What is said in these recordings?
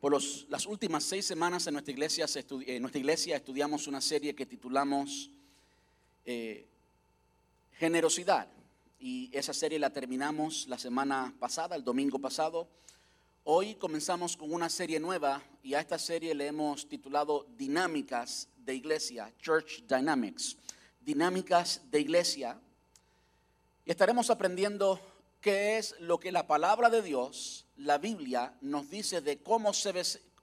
Por las últimas seis semanas en nuestra iglesia, en nuestra iglesia estudiamos una serie que titulamos eh, Generosidad. Y esa serie la terminamos la semana pasada, el domingo pasado. Hoy comenzamos con una serie nueva y a esta serie le hemos titulado Dinámicas de Iglesia, Church Dynamics. Dinámicas de Iglesia. Y estaremos aprendiendo qué es lo que la palabra de Dios la Biblia nos dice de cómo,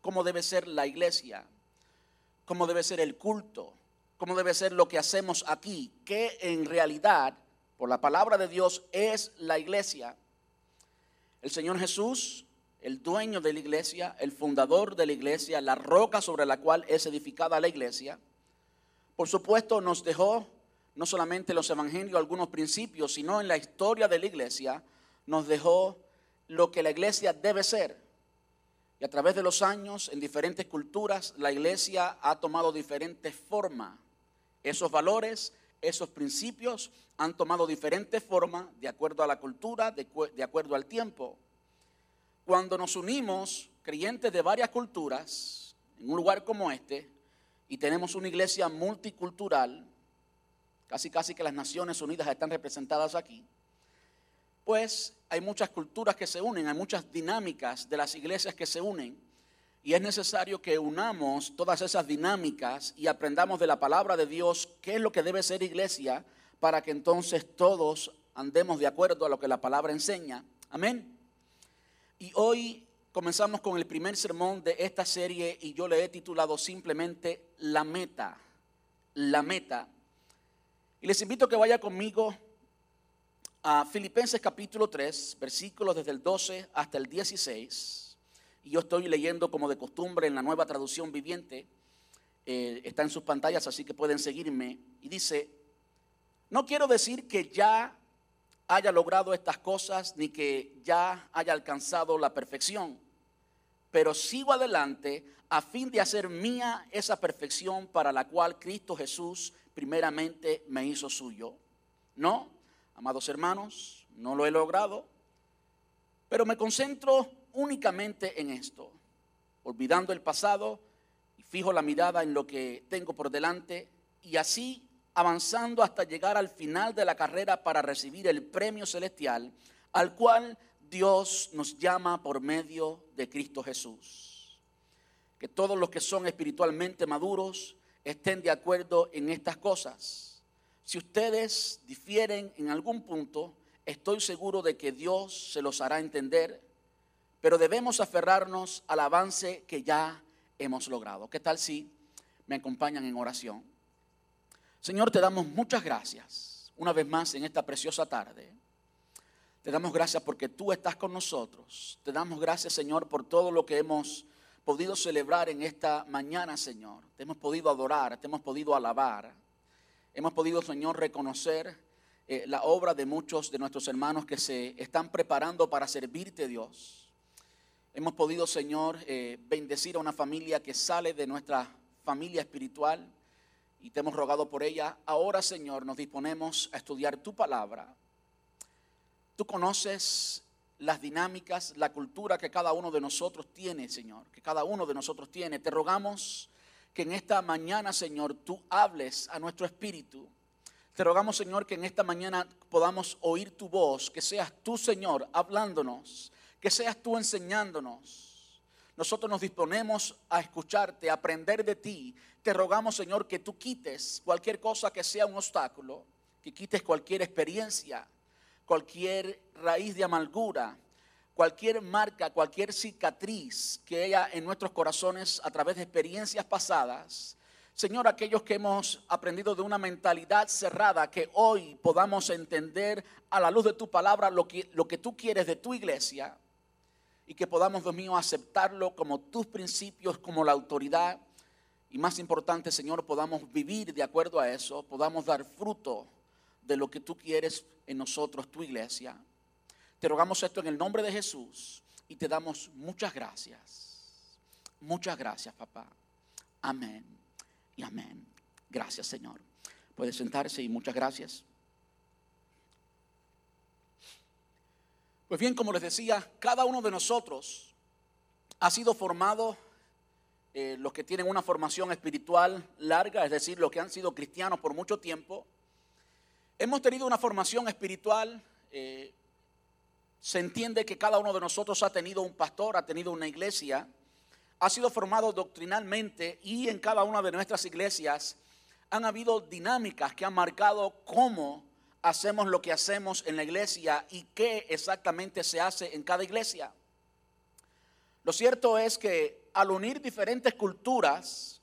cómo debe ser la iglesia, cómo debe ser el culto, cómo debe ser lo que hacemos aquí, que en realidad, por la palabra de Dios, es la iglesia. El Señor Jesús, el dueño de la iglesia, el fundador de la iglesia, la roca sobre la cual es edificada la iglesia, por supuesto nos dejó no solamente los evangelios algunos principios, sino en la historia de la iglesia, nos dejó lo que la iglesia debe ser. Y a través de los años, en diferentes culturas, la iglesia ha tomado diferentes formas. Esos valores, esos principios han tomado diferentes formas de acuerdo a la cultura, de, de acuerdo al tiempo. Cuando nos unimos, creyentes de varias culturas, en un lugar como este, y tenemos una iglesia multicultural, casi casi que las Naciones Unidas están representadas aquí, pues hay muchas culturas que se unen, hay muchas dinámicas de las iglesias que se unen. Y es necesario que unamos todas esas dinámicas y aprendamos de la palabra de Dios qué es lo que debe ser iglesia para que entonces todos andemos de acuerdo a lo que la palabra enseña. Amén. Y hoy comenzamos con el primer sermón de esta serie y yo le he titulado simplemente La meta. La meta. Y les invito a que vaya conmigo a Filipenses capítulo 3, versículos desde el 12 hasta el 16. Y yo estoy leyendo como de costumbre en la nueva traducción viviente. Eh, está en sus pantallas, así que pueden seguirme. Y dice, no quiero decir que ya haya logrado estas cosas ni que ya haya alcanzado la perfección, pero sigo adelante a fin de hacer mía esa perfección para la cual Cristo Jesús primeramente me hizo suyo. No, Amados hermanos, no lo he logrado, pero me concentro únicamente en esto, olvidando el pasado y fijo la mirada en lo que tengo por delante y así avanzando hasta llegar al final de la carrera para recibir el premio celestial al cual Dios nos llama por medio de Cristo Jesús. Que todos los que son espiritualmente maduros estén de acuerdo en estas cosas si ustedes difieren en algún punto, estoy seguro de que Dios se los hará entender, pero debemos aferrarnos al avance que ya hemos logrado. ¿Qué tal si me acompañan en oración? Señor, te damos muchas gracias una vez más en esta preciosa tarde. Te damos gracias porque tú estás con nosotros. Te damos gracias, Señor, por todo lo que hemos podido celebrar en esta mañana, Señor. Te hemos podido adorar, te hemos podido alabar. Hemos podido, Señor, reconocer eh, la obra de muchos de nuestros hermanos que se están preparando para servirte, Dios. Hemos podido, Señor, eh, bendecir a una familia que sale de nuestra familia espiritual y te hemos rogado por ella. Ahora, Señor, nos disponemos a estudiar tu palabra. Tú conoces las dinámicas, la cultura que cada uno de nosotros tiene, Señor, que cada uno de nosotros tiene. Te rogamos que en esta mañana, Señor, tú hables a nuestro espíritu. Te rogamos, Señor, que en esta mañana podamos oír tu voz, que seas tú, Señor, hablándonos, que seas tú enseñándonos. Nosotros nos disponemos a escucharte, a aprender de ti. Te rogamos, Señor, que tú quites cualquier cosa que sea un obstáculo, que quites cualquier experiencia, cualquier raíz de amargura, cualquier marca, cualquier cicatriz que haya en nuestros corazones a través de experiencias pasadas. Señor, aquellos que hemos aprendido de una mentalidad cerrada, que hoy podamos entender a la luz de tu palabra lo que, lo que tú quieres de tu iglesia y que podamos, Dios mío, aceptarlo como tus principios, como la autoridad. Y más importante, Señor, podamos vivir de acuerdo a eso, podamos dar fruto de lo que tú quieres en nosotros, tu iglesia. Te rogamos esto en el nombre de Jesús y te damos muchas gracias. Muchas gracias, papá. Amén y amén. Gracias, Señor. Puede sentarse y muchas gracias. Pues bien, como les decía, cada uno de nosotros ha sido formado, eh, los que tienen una formación espiritual larga, es decir, los que han sido cristianos por mucho tiempo, hemos tenido una formación espiritual. Eh, se entiende que cada uno de nosotros ha tenido un pastor, ha tenido una iglesia, ha sido formado doctrinalmente y en cada una de nuestras iglesias han habido dinámicas que han marcado cómo hacemos lo que hacemos en la iglesia y qué exactamente se hace en cada iglesia. Lo cierto es que al unir diferentes culturas,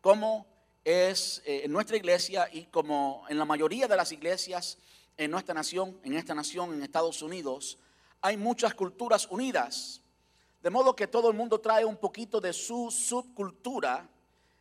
como es eh, en nuestra iglesia y como en la mayoría de las iglesias en nuestra nación, en esta nación, en Estados Unidos, hay muchas culturas unidas. De modo que todo el mundo trae un poquito de su subcultura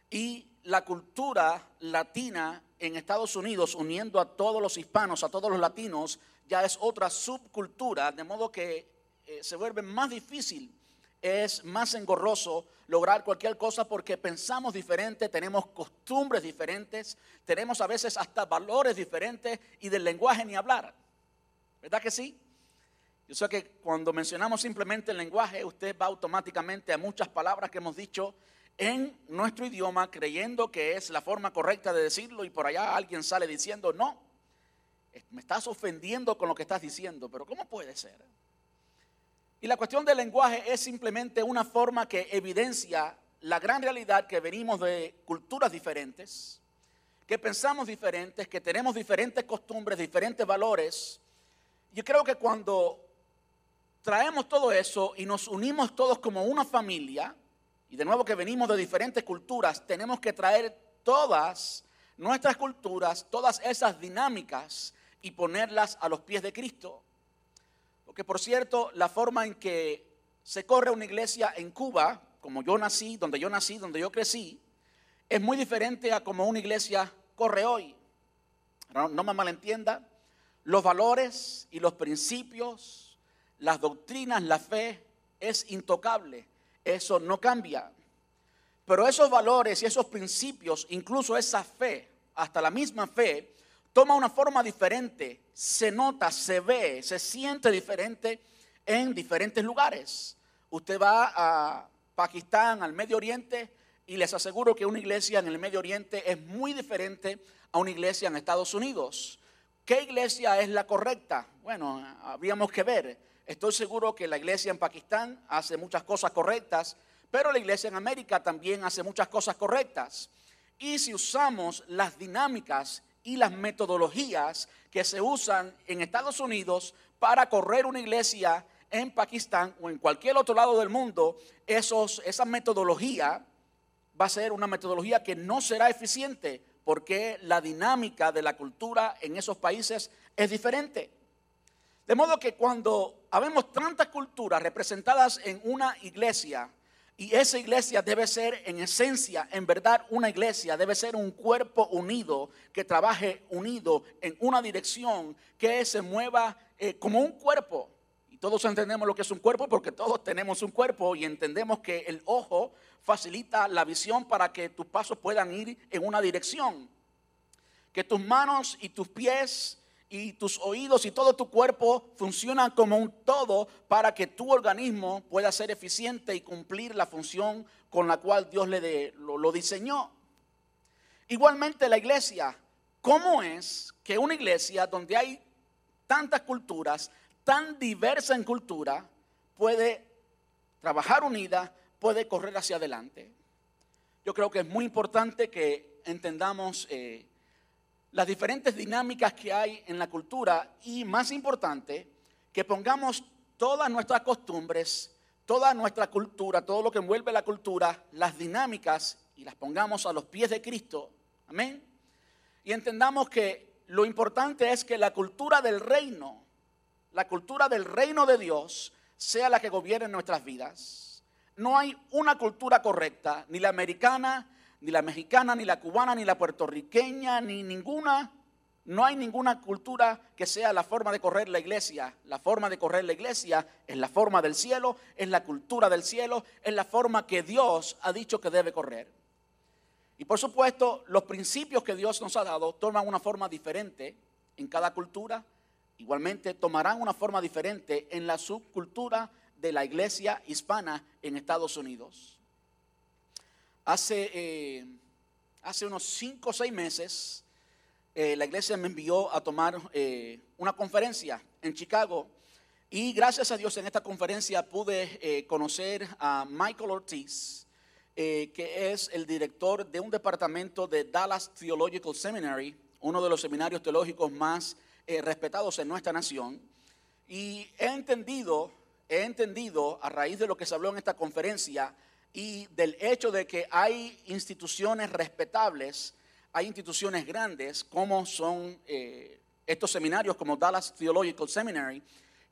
y la cultura latina en Estados Unidos, uniendo a todos los hispanos, a todos los latinos, ya es otra subcultura, de modo que eh, se vuelve más difícil, es más engorroso lograr cualquier cosa porque pensamos diferente, tenemos costumbres diferentes, tenemos a veces hasta valores diferentes y del lenguaje ni hablar. ¿Verdad que sí? Yo sé que cuando mencionamos simplemente el lenguaje, usted va automáticamente a muchas palabras que hemos dicho en nuestro idioma creyendo que es la forma correcta de decirlo y por allá alguien sale diciendo, no, me estás ofendiendo con lo que estás diciendo, pero ¿cómo puede ser? Y la cuestión del lenguaje es simplemente una forma que evidencia la gran realidad que venimos de culturas diferentes, que pensamos diferentes, que tenemos diferentes costumbres, diferentes valores. Yo creo que cuando traemos todo eso y nos unimos todos como una familia, y de nuevo que venimos de diferentes culturas, tenemos que traer todas nuestras culturas, todas esas dinámicas y ponerlas a los pies de Cristo. Porque por cierto, la forma en que se corre una iglesia en Cuba, como yo nací, donde yo nací, donde yo crecí, es muy diferente a como una iglesia corre hoy. No, no me malentienda, los valores y los principios, las doctrinas, la fe es intocable eso no cambia. Pero esos valores y esos principios, incluso esa fe, hasta la misma fe, toma una forma diferente, se nota, se ve, se siente diferente en diferentes lugares. Usted va a Pakistán, al Medio Oriente, y les aseguro que una iglesia en el Medio Oriente es muy diferente a una iglesia en Estados Unidos. ¿Qué iglesia es la correcta? Bueno, habríamos que ver. Estoy seguro que la iglesia en Pakistán hace muchas cosas correctas, pero la iglesia en América también hace muchas cosas correctas. Y si usamos las dinámicas y las metodologías que se usan en Estados Unidos para correr una iglesia en Pakistán o en cualquier otro lado del mundo, esos, esa metodología va a ser una metodología que no será eficiente porque la dinámica de la cultura en esos países es diferente. De modo que cuando habemos tantas culturas representadas en una iglesia, y esa iglesia debe ser en esencia, en verdad, una iglesia, debe ser un cuerpo unido, que trabaje unido en una dirección, que se mueva eh, como un cuerpo. Y todos entendemos lo que es un cuerpo porque todos tenemos un cuerpo y entendemos que el ojo facilita la visión para que tus pasos puedan ir en una dirección. Que tus manos y tus pies y tus oídos y todo tu cuerpo funcionan como un todo para que tu organismo pueda ser eficiente y cumplir la función con la cual Dios le lo, diseñó. Igualmente la iglesia, ¿cómo es que una iglesia donde hay tantas culturas, tan diversa en cultura, puede trabajar unida, puede correr hacia adelante? Yo creo que es muy importante que entendamos eh, las diferentes dinámicas que hay en la cultura y más importante, que pongamos todas nuestras costumbres, toda nuestra cultura, todo lo que envuelve la cultura, las dinámicas y las pongamos a los pies de Cristo. Amén. Y entendamos que lo importante es que la cultura del reino, la cultura del reino de Dios, sea la que gobierne nuestras vidas. No hay una cultura correcta, ni la americana, ni la mexicana, ni la cubana, ni la puertorriqueña, ni ninguna. No hay ninguna cultura que sea la forma de correr la iglesia. La forma de correr la iglesia es la forma del cielo, es la cultura del cielo, es la forma que Dios ha dicho que debe correr. Y por supuesto, los principios que Dios nos ha dado toman una forma diferente en cada cultura. Igualmente tomarán una forma diferente en la subcultura de la iglesia hispana en Estados Unidos. Hace, eh, hace unos cinco o seis meses, eh, la iglesia me envió a tomar eh, una conferencia en Chicago y gracias a Dios en esta conferencia pude conocer a Michael Ortiz, que es el director de un departamento de Dallas Theological Seminary, uno de los seminarios teológicos más respetados en nuestra nación. Y he entendido, he entendido a raíz de lo que se habló en esta conferencia y del hecho de que hay instituciones respetables, hay instituciones grandes como son eh, estos seminarios como Dallas Theological Seminary,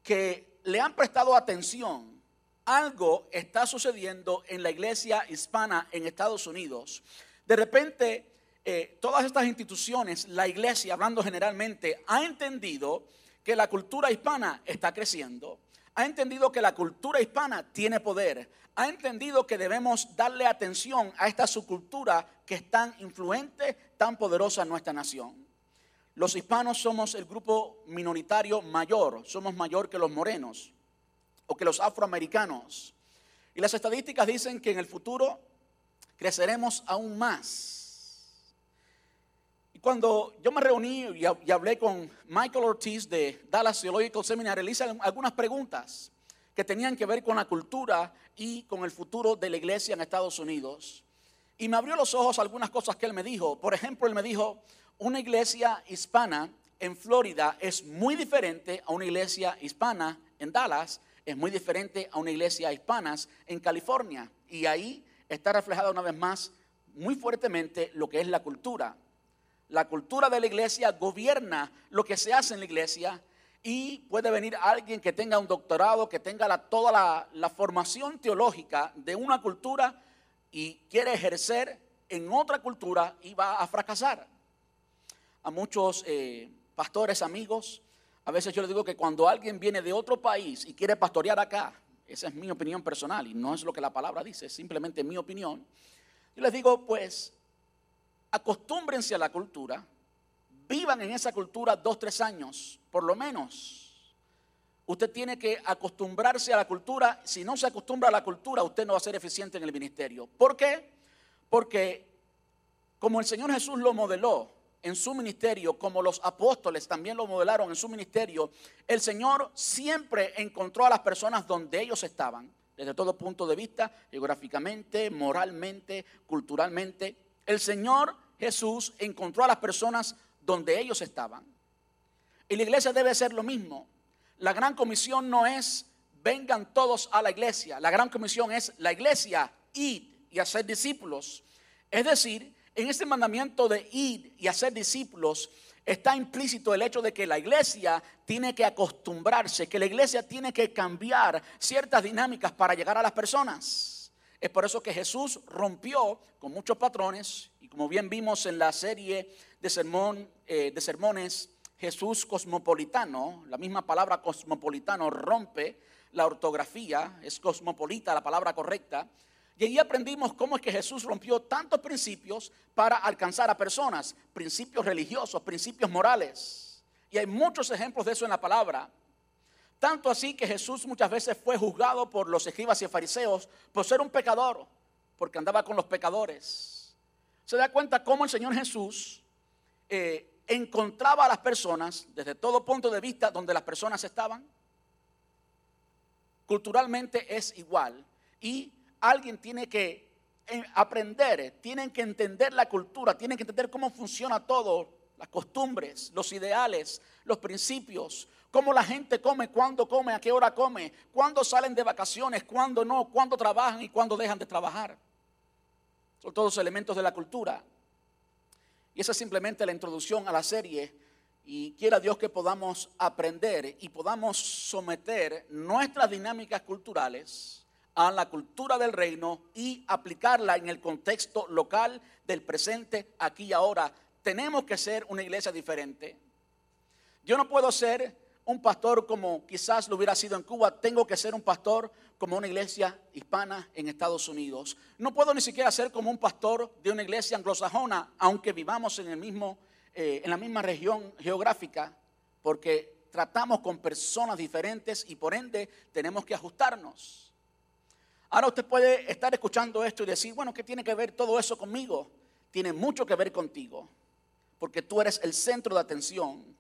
que le han prestado atención. Algo está sucediendo en la iglesia hispana en Estados Unidos. De repente, eh, todas estas instituciones, la iglesia, hablando generalmente, ha entendido que la cultura hispana está creciendo, ha entendido que la cultura hispana tiene poder, ha entendido que debemos darle atención a esta subcultura que es tan influente, tan poderosa en nuestra nación. Los hispanos somos el grupo minoritario mayor, somos mayor que los morenos o que los afroamericanos. Y las estadísticas dicen que en el futuro creceremos aún más cuando yo me reuní y, hablé con Michael Ortiz de Dallas Theological Seminary, le hice algunas preguntas que tenían que ver con la cultura y con el futuro de la iglesia en Estados Unidos. Y me abrió los ojos algunas cosas que él me dijo. Por ejemplo, él me dijo, una iglesia hispana en Florida es muy diferente a una iglesia hispana en Dallas, es muy diferente a una iglesia hispana en California. Y ahí está reflejada una vez más muy fuertemente lo que es la cultura la cultura de la iglesia gobierna lo que se hace en la iglesia y puede venir alguien que tenga un doctorado, que tenga toda la, formación teológica de una cultura y quiere ejercer en otra cultura y va a fracasar. A muchos eh, pastores amigos, a veces yo les digo que cuando alguien viene de otro país y quiere pastorear acá, esa es mi opinión personal y no es lo que la palabra dice, es simplemente mi opinión. Yo les digo, pues, acostúmbrense a la cultura, vivan en esa cultura dos, tres años, por lo menos. Usted tiene que acostumbrarse a la cultura. Si no se acostumbra a la cultura, usted no va a ser eficiente en el ministerio. ¿Por qué? Porque como el Señor Jesús lo modeló en su ministerio, como los apóstoles también lo modelaron en su ministerio, el Señor siempre encontró a las personas donde ellos estaban, desde todo punto de vista, geográficamente, moralmente, culturalmente. El Señor Jesús encontró a las personas donde ellos estaban. Y la iglesia debe ser lo mismo. La gran comisión no es vengan todos a la iglesia. La gran comisión es la iglesia, id y hacer discípulos. Es decir, en este mandamiento de ir y hacer discípulos está implícito el hecho de que la iglesia tiene que acostumbrarse, que la iglesia tiene que cambiar ciertas dinámicas para llegar a las personas. Es por eso que Jesús rompió con muchos patrones como bien vimos en la serie de, sermón, eh, de sermones, Jesús cosmopolitano, la misma palabra cosmopolitano rompe la ortografía, es cosmopolita la palabra correcta. Y ahí aprendimos cómo es que Jesús rompió tantos principios para alcanzar a personas, principios religiosos, principios morales. Y hay muchos ejemplos de eso en la palabra. Tanto así que Jesús muchas veces fue juzgado por los escribas y fariseos por ser un pecador, porque andaba con los pecadores se da cuenta cómo el Señor Jesús eh, encontraba a las personas desde todo punto de vista donde las personas estaban. Culturalmente es igual y alguien tiene que eh, aprender, tienen que entender la cultura, tienen que entender cómo funciona todo, las costumbres, los ideales, los principios, cómo la gente come, cuándo come, a qué hora come, cuándo salen de vacaciones, cuándo no, cuándo trabajan y cuándo dejan de trabajar. Son todos elementos de la cultura. Y esa es simplemente la introducción a la serie. Y quiera Dios que podamos aprender y podamos someter nuestras dinámicas culturales a la cultura del reino y aplicarla en el contexto local del presente, aquí y ahora. Tenemos que ser una iglesia diferente. Yo no puedo ser un pastor como quizás lo hubiera sido en Cuba, tengo que ser un pastor como una iglesia hispana en Estados Unidos. No puedo ni siquiera ser como un pastor de una iglesia anglosajona, aunque vivamos en, el mismo, eh, en la misma región geográfica, porque tratamos con personas diferentes y por ende tenemos que ajustarnos. Ahora usted puede estar escuchando esto y decir, bueno, ¿qué tiene que ver todo eso conmigo? Tiene mucho que ver contigo, porque tú eres el centro de atención.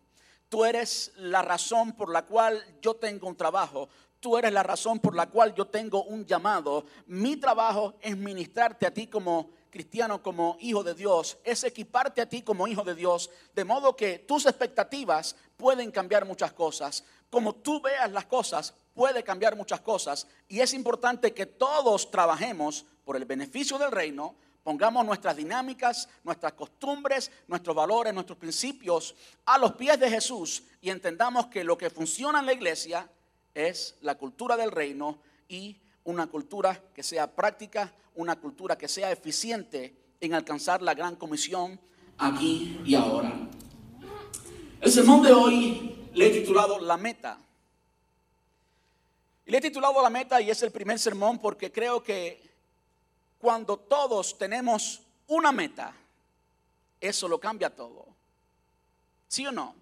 Tú eres la razón por la cual yo tengo un trabajo. Tú eres la razón por la cual yo tengo un llamado. Mi trabajo es ministrarte a ti como cristiano, como hijo de Dios, es equiparte a ti como hijo de Dios, de modo que tus expectativas pueden cambiar muchas cosas. Como tú veas las cosas, puede cambiar muchas cosas. Y es importante que todos trabajemos por el beneficio del reino, pongamos nuestras dinámicas, nuestras costumbres, nuestros valores, nuestros principios a los pies de Jesús y entendamos que lo que funciona en la iglesia es la cultura del reino y una cultura que sea práctica, una cultura que sea eficiente en alcanzar la gran comisión aquí y ahora. El sermón de hoy le he titulado La meta. Y le he titulado La meta y es el primer sermón porque creo que cuando todos tenemos una meta, eso lo cambia todo. ¿Sí o no?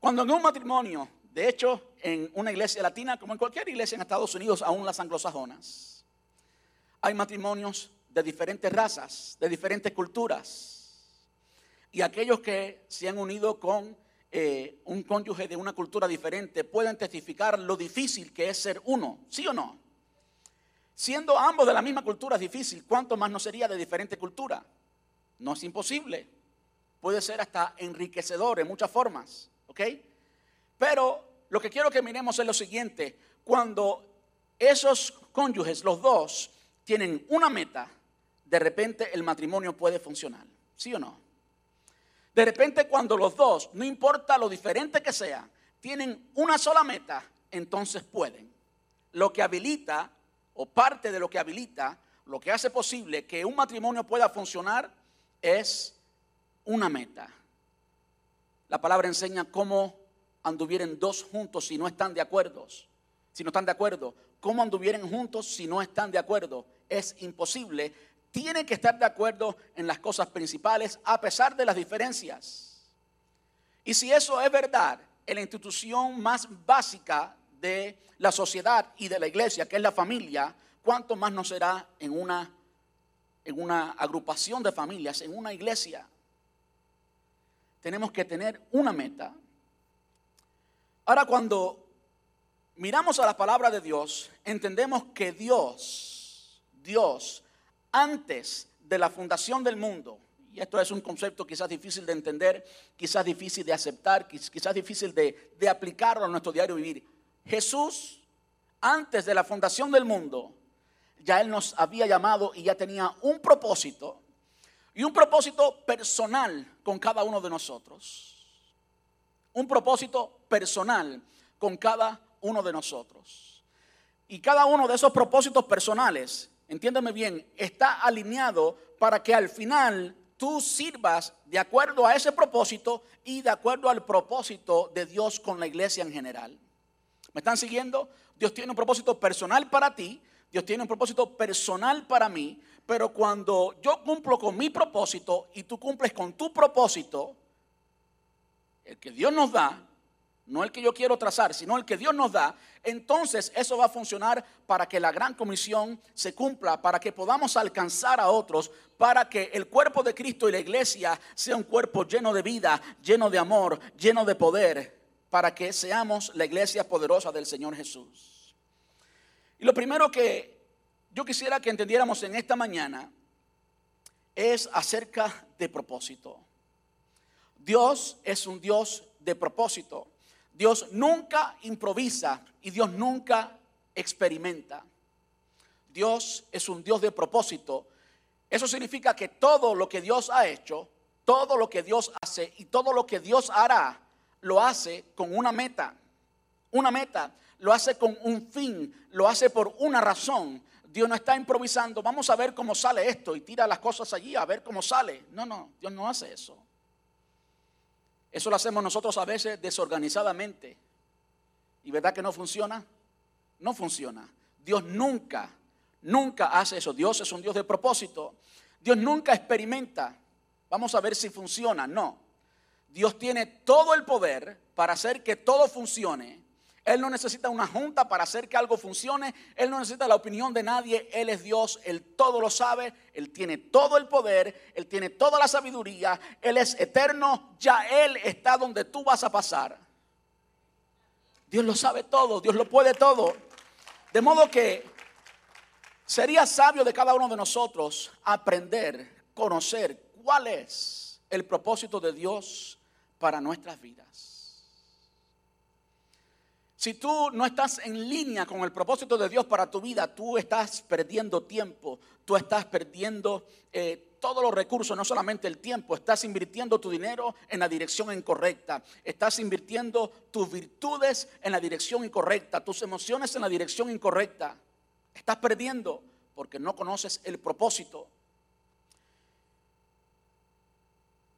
Cuando en un matrimonio, de hecho, en una iglesia latina, como en cualquier iglesia en Estados Unidos, aún las anglosajonas, hay matrimonios de diferentes razas, de diferentes culturas. Y aquellos que se han unido con eh, un cónyuge de una cultura diferente pueden testificar lo difícil que es ser uno, ¿sí o no? Siendo ambos de la misma cultura es difícil, ¿cuánto más no sería de diferente cultura? No es imposible. Puede ser hasta enriquecedor en muchas formas, ¿ok? Pero lo que quiero que miremos es lo siguiente, cuando esos cónyuges, los dos, tienen una meta, de repente el matrimonio puede funcionar. ¿Sí o no? De repente cuando los dos, no importa lo diferente que sea, tienen una sola meta, entonces pueden. Lo que habilita, o parte de lo que habilita, lo que hace posible que un matrimonio pueda funcionar es una meta. La palabra enseña cómo anduvieren dos juntos si no están de acuerdo. Si no están de acuerdo, cómo anduvieren juntos si no están de acuerdo es imposible, tienen que estar de acuerdo en las cosas principales a pesar de las diferencias. Y si eso es verdad, en la institución más básica de la sociedad y de la iglesia, que es la familia, ¿cuánto más no será en una, en una agrupación de familias, en una iglesia? Tenemos que tener una meta. Ahora, cuando miramos a la palabra de Dios, entendemos que Dios Dios antes de la fundación del mundo, y esto es un concepto quizás difícil de entender, quizás difícil de aceptar, quizás difícil de, de aplicarlo a nuestro diario vivir. Jesús, antes de la fundación del mundo, ya Él nos había llamado y ya tenía un propósito, y un propósito personal con cada uno de nosotros. Un propósito personal con cada uno de nosotros. Y cada uno de esos propósitos personales entiéndeme bien, está alineado para que al final tú sirvas de acuerdo a ese propósito y de acuerdo al propósito de Dios con la iglesia en general. ¿Me están siguiendo? Dios tiene un propósito personal para ti, Dios tiene un propósito personal para mí, pero cuando yo cumplo con mi propósito y tú cumples con tu propósito, el que Dios nos da, no el que yo quiero trazar, sino el que Dios nos da, entonces eso va a funcionar para que la gran comisión se cumpla, para que podamos alcanzar a otros, para que el cuerpo de Cristo y la iglesia sea un cuerpo lleno de vida, lleno de amor, lleno de poder, para que seamos la iglesia poderosa del Señor Jesús. Y lo primero que yo quisiera que entendiéramos en esta mañana es acerca de propósito. Dios es un Dios de propósito. Dios nunca improvisa y Dios nunca experimenta. Dios es un Dios de propósito. Eso significa que todo lo que Dios ha hecho, todo lo que Dios hace y todo lo que Dios hará, lo hace con una meta. Una meta, lo hace con un fin, lo hace por una razón. Dios no está improvisando, vamos a ver cómo sale esto y tira las cosas allí a ver cómo sale. No, no, Dios no hace eso. Eso lo hacemos nosotros a veces desorganizadamente. ¿Y verdad que no funciona? No funciona. Dios nunca, nunca hace eso. Dios es un Dios de propósito. Dios nunca experimenta. Vamos a ver si funciona. No. Dios tiene todo el poder para hacer que todo funcione. Él no necesita una junta para hacer que algo funcione. Él no necesita la opinión de nadie. Él es Dios. Él todo lo sabe. Él tiene todo el poder. Él tiene toda la sabiduría. Él es eterno. Ya Él está donde tú vas a pasar. Dios lo sabe todo. Dios lo puede todo. De modo que sería sabio de cada uno de nosotros aprender, conocer cuál es el propósito de Dios para nuestras vidas. Si tú no estás en línea con el propósito de Dios para tu vida, tú estás perdiendo tiempo, tú estás perdiendo eh, todos los recursos, no solamente el tiempo, estás invirtiendo tu dinero en la dirección incorrecta, estás invirtiendo tus virtudes en la dirección incorrecta, tus emociones en la dirección incorrecta. Estás perdiendo porque no conoces el propósito.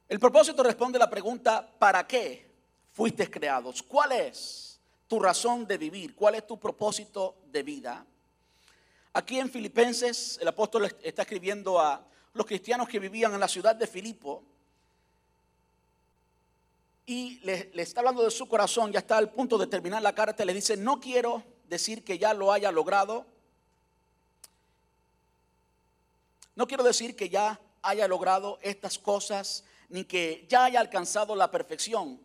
El propósito responde a la pregunta, ¿para qué fuiste creados? ¿Cuál es? tu razón de vivir, cuál es tu propósito de vida. Aquí en Filipenses el apóstol está escribiendo a los cristianos que vivían en la ciudad de Filipo y le, está hablando de su corazón, ya está al punto de terminar la carta, le dice, no quiero decir que ya lo haya logrado, no quiero decir que ya haya logrado estas cosas, ni que ya haya alcanzado la perfección,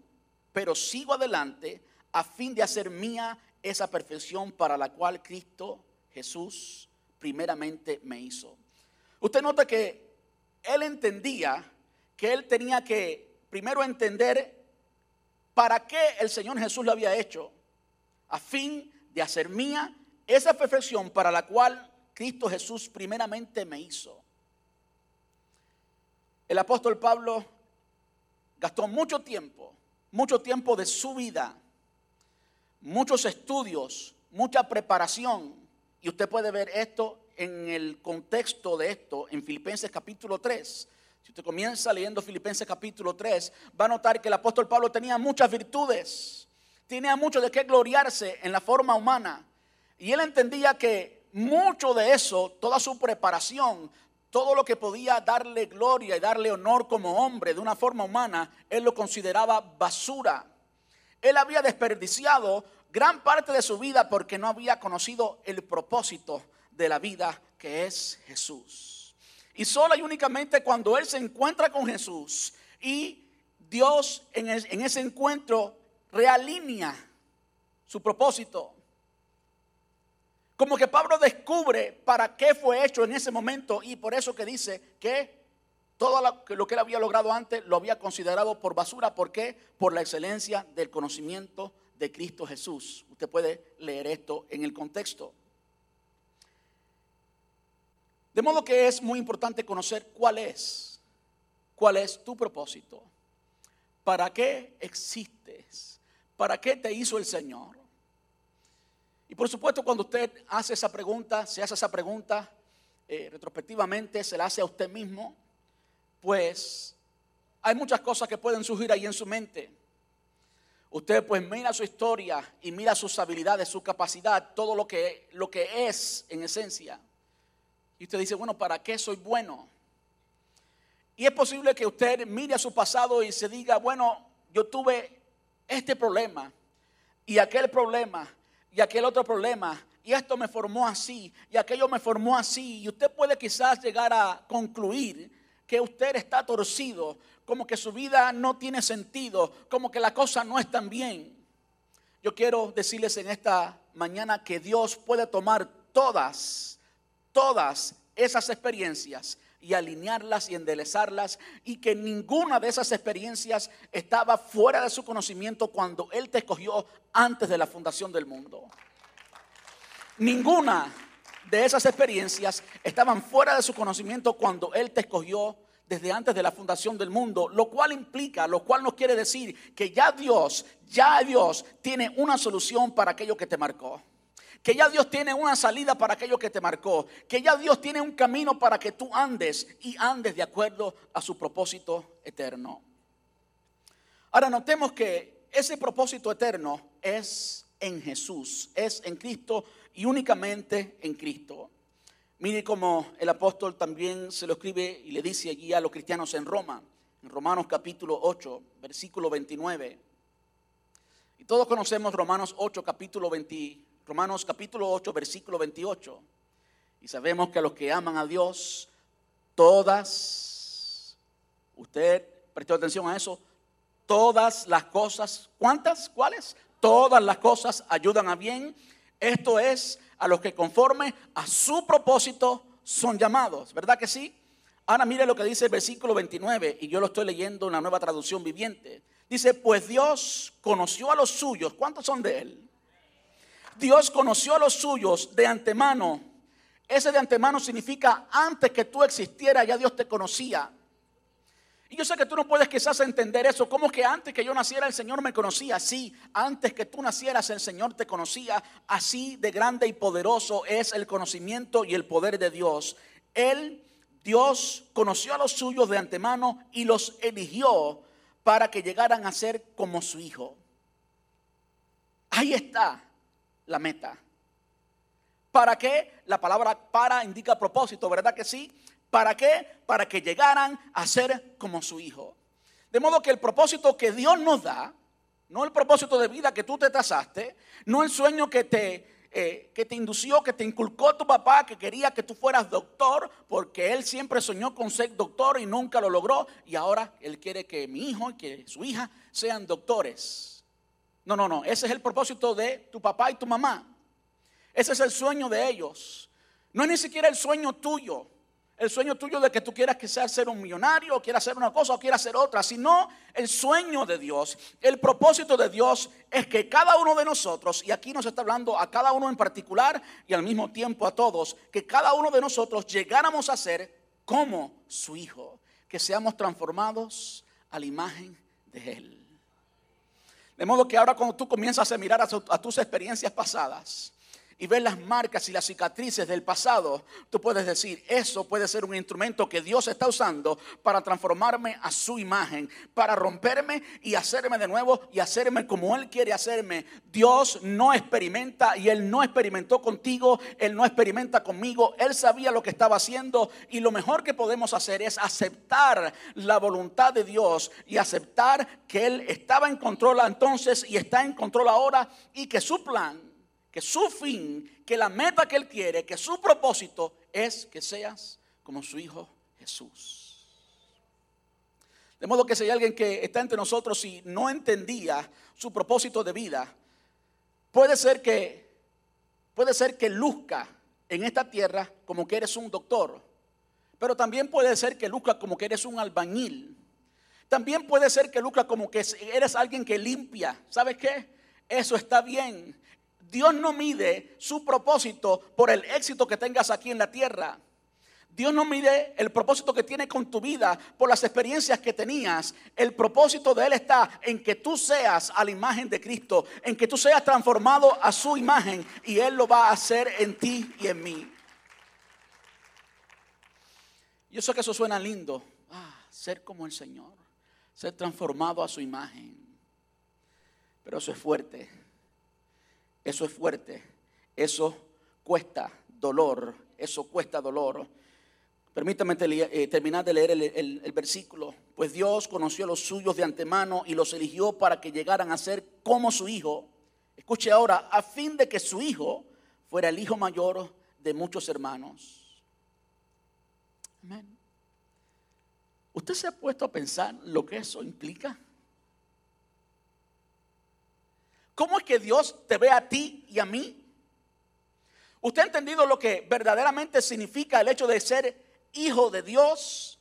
pero sigo adelante a fin de hacer mía esa perfección para la cual Cristo Jesús primeramente me hizo. Usted nota que él entendía que él tenía que primero entender para qué el Señor Jesús lo había hecho, a fin de hacer mía esa perfección para la cual Cristo Jesús primeramente me hizo. El apóstol Pablo gastó mucho tiempo, mucho tiempo de su vida muchos estudios, mucha preparación. Y usted puede ver esto en el contexto de esto en Filipenses capítulo 3. Si usted comienza leyendo Filipenses capítulo 3, va a notar que el apóstol Pablo tenía muchas virtudes, tenía mucho de qué gloriarse en la forma humana. Y él entendía que mucho de eso, toda su preparación, todo lo que podía darle gloria y darle honor como hombre de una forma humana, él lo consideraba basura. Él había desperdiciado gran parte de su vida porque no había conocido el propósito de la vida que es Jesús. Y solo y únicamente cuando él se encuentra con Jesús y Dios en, en ese encuentro realinea su propósito. Como que Pablo descubre para qué fue hecho en ese momento y por eso que dice que todo lo que él había logrado antes lo había considerado por basura. ¿Por qué? Por la excelencia del conocimiento de Cristo Jesús. Usted puede leer esto en el contexto. De modo que es muy importante conocer cuál es, cuál es tu propósito. ¿Para qué existes? ¿Para qué te hizo el Señor? Y por supuesto, cuando usted hace esa pregunta, se hace esa pregunta, eh, retrospectivamente se la hace a usted mismo pues hay muchas cosas que pueden surgir ahí en su mente. Usted pues mira su historia y mira sus habilidades, su capacidad, todo lo que, lo que es en esencia. Y usted dice, bueno, ¿para qué soy bueno? Y es posible que usted mire a su pasado y se diga, bueno, yo tuve este problema y aquel problema y aquel otro problema y esto me formó así y aquello me formó así. Y usted puede quizás llegar a concluir que usted está torcido, como que su vida no tiene sentido, como que la cosa no es tan bien. Yo quiero decirles en esta mañana que Dios puede tomar todas, todas esas experiencias y alinearlas y enderezarlas y que ninguna de esas experiencias estaba fuera de su conocimiento cuando Él te escogió antes de la fundación del mundo. Ninguna de esas experiencias estaban fuera de su conocimiento cuando Él te escogió desde antes de la fundación del mundo, lo cual implica, lo cual nos quiere decir que ya Dios, ya Dios tiene una solución para aquello que te marcó. Que ya Dios tiene una salida para aquello que te marcó. Que ya Dios tiene un camino para que tú andes y andes de acuerdo a su propósito eterno. Ahora notemos que ese propósito eterno es en Jesús, es en Cristo y únicamente en Cristo. Mire cómo el apóstol también se lo escribe y le dice allí a los cristianos en Roma, en Romanos capítulo 8, versículo 29. Y todos conocemos Romanos 8, capítulo 20, Romanos capítulo 8, versículo 28. Y sabemos que a los que aman a Dios, todas, usted prestó atención a eso, todas las cosas, ¿cuántas? ¿Cuáles? Todas las cosas ayudan a bien. Esto es a los que conforme a su propósito son llamados, ¿verdad que sí? Ahora mire lo que dice el versículo 29 y yo lo estoy leyendo en una nueva traducción viviente. Dice, pues Dios conoció a los suyos. ¿Cuántos son de él? Dios conoció a los suyos de antemano. Ese de antemano significa antes que tú existieras ya Dios te conocía. Y yo sé que tú no puedes quizás entender eso. ¿Cómo que antes que yo naciera el Señor me conocía? Sí, antes que tú nacieras el Señor te conocía. Así de grande y poderoso es el conocimiento y el poder de Dios. Él, Dios, conoció a los suyos de antemano y los eligió para que llegaran a ser como su Hijo. Ahí está la meta. ¿Para qué? La palabra para indica propósito, ¿verdad que sí? ¿Para qué? Para que llegaran a ser como su hijo. De modo que el propósito que Dios nos da, no el propósito de vida que tú te trazaste, no el sueño que te, eh, que te indució, que te inculcó tu papá, que quería que tú fueras doctor, porque él siempre soñó con ser doctor y nunca lo logró, y ahora él quiere que mi hijo y que su hija sean doctores. No, no, no, ese es el propósito de tu papá y tu mamá. Ese es el sueño de ellos. No es ni siquiera el sueño tuyo el sueño tuyo de que tú quieras que sea ser un millonario o quieras hacer una cosa o quieras hacer otra, sino el sueño de Dios, el propósito de Dios es que cada uno de nosotros, y aquí nos está hablando a cada uno en particular y al mismo tiempo a todos, que cada uno de nosotros llegáramos a ser como su Hijo, que seamos transformados a la imagen de Él. De modo que ahora cuando tú comienzas a mirar a, tus experiencias pasadas, y ver las marcas y las cicatrices del pasado, tú puedes decir, eso puede ser un instrumento que Dios está usando para transformarme a su imagen, para romperme y hacerme de nuevo y hacerme como Él quiere hacerme. Dios no experimenta y Él no experimentó contigo, Él no experimenta conmigo, Él sabía lo que estaba haciendo y lo mejor que podemos hacer es aceptar la voluntad de Dios y aceptar que Él estaba en control entonces y está en control ahora y que su plan que su fin, que la meta que Él quiere, que su propósito es que seas como su Hijo Jesús. De modo que si hay alguien que está entre nosotros y no entendía su propósito de vida, puede ser que puede ser que luzca en esta tierra como que eres un doctor, pero también puede ser que luzca como que eres un albañil. También puede ser que luzca como que eres alguien que limpia. ¿Sabes qué? Eso está bien. Dios no mide su propósito por el éxito que tengas aquí en la tierra. Dios no mide el propósito que tiene con tu vida por las experiencias que tenías. El propósito de Él está en que tú seas a la imagen de Cristo, en que tú seas transformado a su imagen y Él lo va a hacer en ti y en mí. Yo sé que eso suena lindo. Ah, ser como el Señor, ser transformado a su imagen. Pero eso es fuerte. Eso es fuerte. Eso cuesta dolor. Eso cuesta dolor. Permítame eh, terminar de leer el, versículo. Pues Dios conoció a los suyos de antemano y los eligió para que llegaran a ser como su hijo. Escuche ahora, a fin de que su hijo fuera el hijo mayor de muchos hermanos. Amén. ¿Usted se ha puesto a pensar lo que eso implica? ¿Cómo es que Dios te ve a ti y a mí? ¿Usted ha entendido lo que verdaderamente significa el hecho de ser hijo de Dios?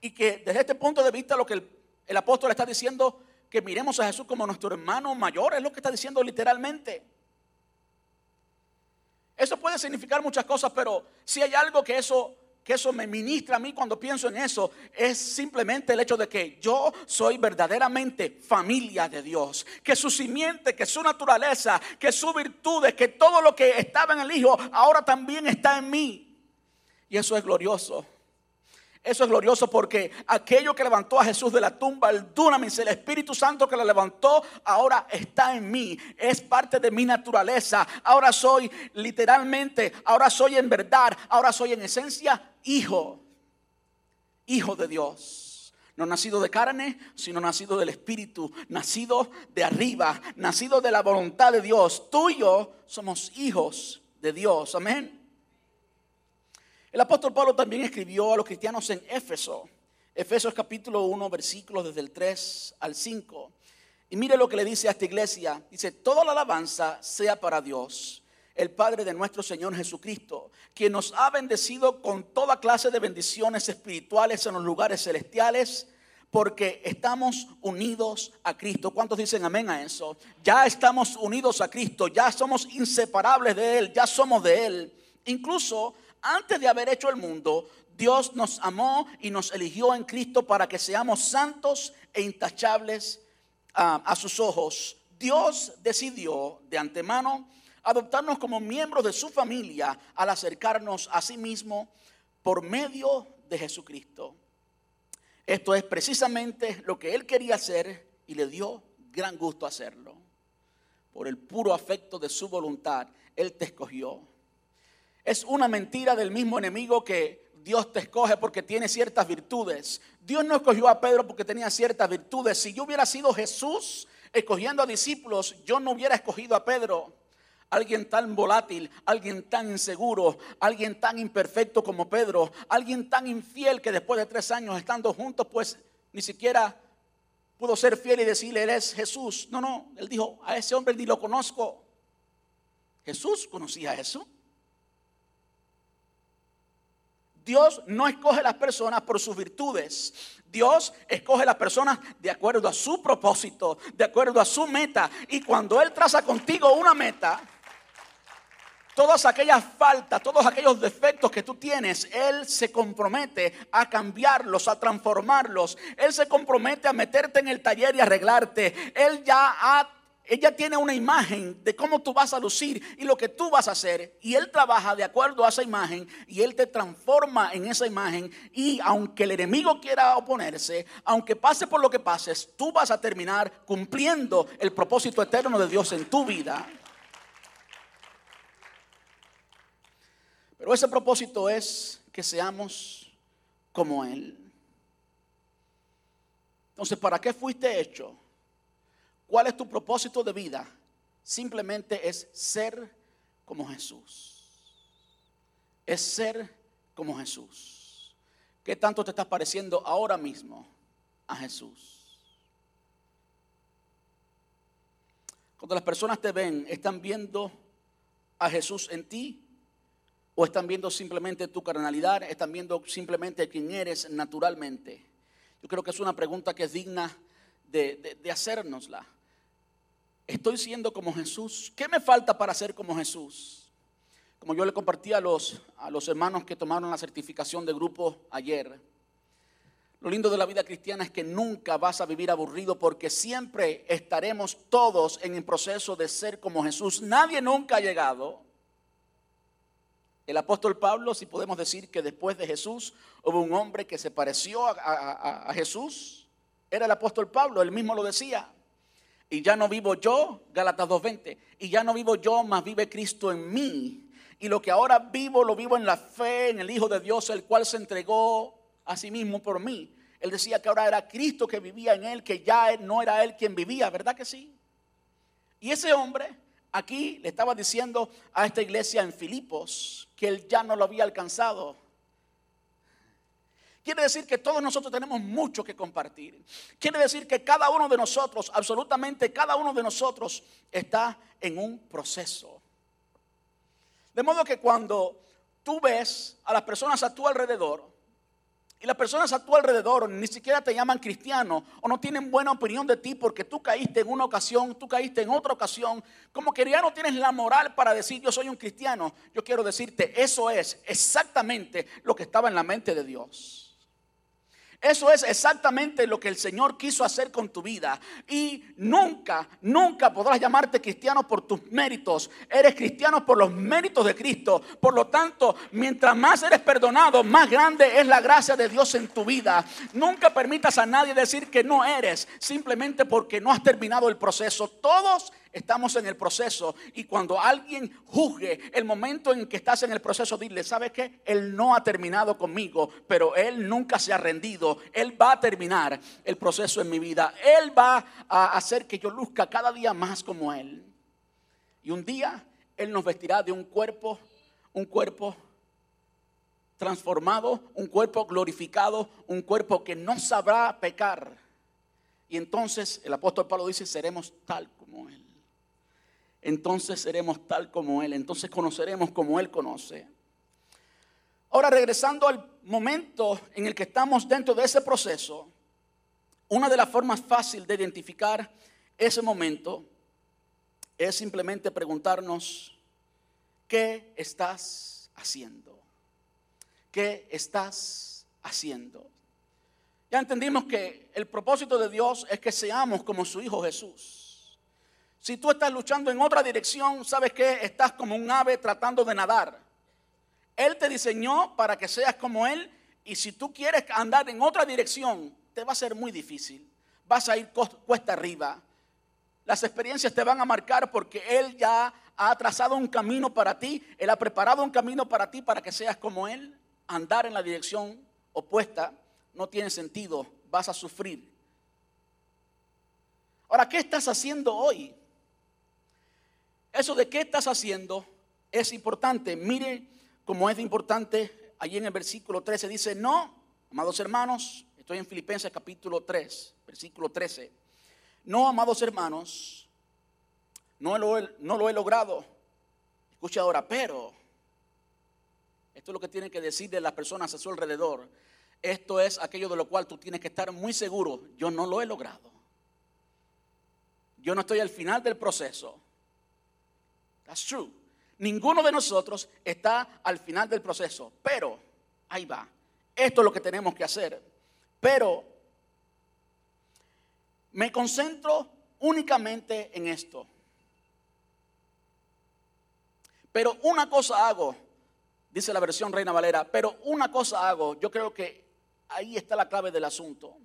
Y que desde este punto de vista lo que el, apóstol está diciendo, que miremos a Jesús como nuestro hermano mayor, es lo que está diciendo literalmente. Eso puede significar muchas cosas, pero si hay algo que eso que eso me ministra a mí cuando pienso en eso es simplemente el hecho de que yo soy verdaderamente familia de Dios, que su simiente, que su naturaleza, que su virtudes, que todo lo que estaba en el Hijo ahora también está en mí. Y eso es glorioso. Eso es glorioso porque aquello que levantó a Jesús de la tumba, el dunamis, el Espíritu Santo que lo levantó, ahora está en mí. Es parte de mi naturaleza. Ahora soy literalmente, ahora soy en verdad, ahora soy en esencia hijo. Hijo de Dios. No nacido de carne, sino nacido del Espíritu, nacido de arriba, nacido de la voluntad de Dios. Tú y yo somos hijos de Dios. Amén. El apóstol Pablo también escribió a los cristianos en Éfeso. Efesios capítulo 1, versículos desde el 3 al 5. Y mire lo que le dice a esta iglesia. Dice, toda la alabanza sea para Dios, el Padre de nuestro Señor Jesucristo, quien nos ha bendecido con toda clase de bendiciones espirituales en los lugares celestiales porque estamos unidos a Cristo. ¿Cuántos dicen amén a eso? Ya estamos unidos a Cristo, ya somos inseparables de Él, ya somos de Él. Incluso antes de haber hecho el mundo, Dios nos amó y nos eligió en Cristo para que seamos santos e intachables ah, a sus ojos. Dios decidió de antemano adoptarnos como miembros de su familia al acercarnos a sí mismo por medio de Jesucristo. Esto es precisamente lo que él quería hacer y le dio gran gusto hacerlo. Por el puro afecto de su voluntad, él te escogió. Es una mentira del mismo enemigo que Dios te escoge porque tiene ciertas virtudes. Dios no escogió a Pedro porque tenía ciertas virtudes. Si yo hubiera sido Jesús escogiendo a discípulos, yo no hubiera escogido a Pedro alguien tan volátil, alguien tan inseguro, alguien tan imperfecto como Pedro, alguien tan infiel que después de tres años estando juntos, pues ni siquiera pudo ser fiel y decirle, Él es Jesús. No, no, él dijo, a ese hombre ni lo conozco. Jesús conocía eso. Dios no escoge las personas por sus virtudes. Dios escoge las personas de acuerdo a su propósito, de acuerdo a su meta. Y cuando Él traza contigo una meta, todas aquellas faltas, todos aquellos defectos que tú tienes, Él se compromete a cambiarlos, a transformarlos. Él se compromete a meterte en el taller y arreglarte. Él ya ella tiene una imagen de cómo tú vas a lucir y lo que tú vas a hacer. Y Él trabaja de acuerdo a esa imagen y Él te transforma en esa imagen. Y aunque el enemigo quiera oponerse, aunque pase por lo que pases, tú vas a terminar cumpliendo el propósito eterno de Dios en tu vida. Pero ese propósito es que seamos como Él. Entonces, ¿para qué fuiste hecho? ¿Cuál es tu propósito de vida? Simplemente es ser como Jesús. Es ser como Jesús. ¿Qué tanto te estás pareciendo ahora mismo a Jesús? Cuando las personas te ven, ¿están viendo a Jesús en ti ¿O están viendo simplemente tu carnalidad? ¿Están viendo simplemente quién eres naturalmente? Yo creo que es una pregunta que es digna de, de, hacérnosla. ¿Estoy siendo como Jesús? ¿Qué me falta para ser como Jesús? Como yo le compartí a los, a los hermanos que tomaron la certificación de grupo ayer, lo lindo de la vida cristiana es que nunca vas a vivir aburrido porque siempre estaremos todos en el proceso de ser como Jesús. Nadie nunca ha llegado el apóstol Pablo, si podemos decir que después de Jesús hubo un hombre que se pareció a, Jesús, era el apóstol Pablo, él mismo lo decía. Y ya no vivo yo, Gálatas 2.20, y ya no vivo yo, más vive Cristo en mí. Y lo que ahora vivo, lo vivo en la fe, en el Hijo de Dios, el cual se entregó a sí mismo por mí. Él decía que ahora era Cristo que vivía en él, que ya no era él quien vivía, ¿verdad que sí? Y ese hombre aquí le estaba diciendo a esta iglesia en Filipos que él ya no lo había alcanzado. Quiere decir que todos nosotros tenemos mucho que compartir. Quiere decir que cada uno de nosotros, absolutamente cada uno de nosotros, está en un proceso. De modo que cuando tú ves a las personas a tu alrededor, y las personas a tu alrededor ni siquiera te llaman cristiano o no tienen buena opinión de ti porque tú caíste en una ocasión, tú caíste en otra ocasión, como que ya no tienes la moral para decir yo soy un cristiano. Yo quiero decirte, eso es exactamente lo que estaba en la mente de Dios. Eso es exactamente lo que el Señor quiso hacer con tu vida. Y nunca, nunca podrás llamarte cristiano por tus méritos. Eres cristiano por los méritos de Cristo. Por lo tanto, mientras más eres perdonado, más grande es la gracia de Dios en tu vida. Nunca permitas a nadie decir que no eres simplemente porque no has terminado el proceso. Todos estamos en el proceso y cuando alguien juzgue el momento en que estás en el proceso, dile, ¿sabes qué? Él no ha terminado conmigo, pero Él nunca se ha rendido. Él va a terminar el proceso en mi vida. Él va a hacer que yo luzca cada día más como Él. Y un día Él nos vestirá de un cuerpo, un cuerpo transformado, un cuerpo glorificado, un cuerpo que no sabrá pecar. Y entonces el apóstol Pablo dice, seremos tal como Él. Entonces seremos tal como Él. Entonces conoceremos como Él conoce. Ahora regresando al momento en el que estamos dentro de ese proceso, una de las formas fáciles de identificar ese momento es simplemente preguntarnos, ¿qué estás haciendo? ¿Qué estás haciendo? Ya entendimos que el propósito de Dios es que seamos como su Hijo Jesús. Si tú estás luchando en otra dirección, sabes que estás como un ave tratando de nadar. Él te diseñó para que seas como Él y si tú quieres andar en otra dirección, te va a ser muy difícil. Vas a ir cuesta arriba. Las experiencias te van a marcar porque Él ya ha trazado un camino para ti. Él ha preparado un camino para ti para que seas como Él. Andar en la dirección opuesta no tiene sentido. Vas a sufrir. Ahora, ¿qué estás haciendo hoy? Eso de qué estás haciendo es importante. Mire cómo es importante. Allí en el versículo 13 dice, no, amados hermanos, estoy en Filipenses capítulo 3, versículo 13. No, amados hermanos, no lo, no lo he logrado. Escucha ahora, pero esto es lo que tienen que decir de las personas a su alrededor. Esto es aquello de lo cual tú tienes que estar muy seguro. Yo no lo he logrado. Yo no estoy al final del proceso. That's true. Ninguno de nosotros está al final del proceso. Pero, ahí va. Esto es lo que tenemos que hacer. Pero me concentro únicamente en esto. Pero una cosa hago, dice la versión Reina Valera, pero una cosa hago, yo creo que ahí está la clave del asunto.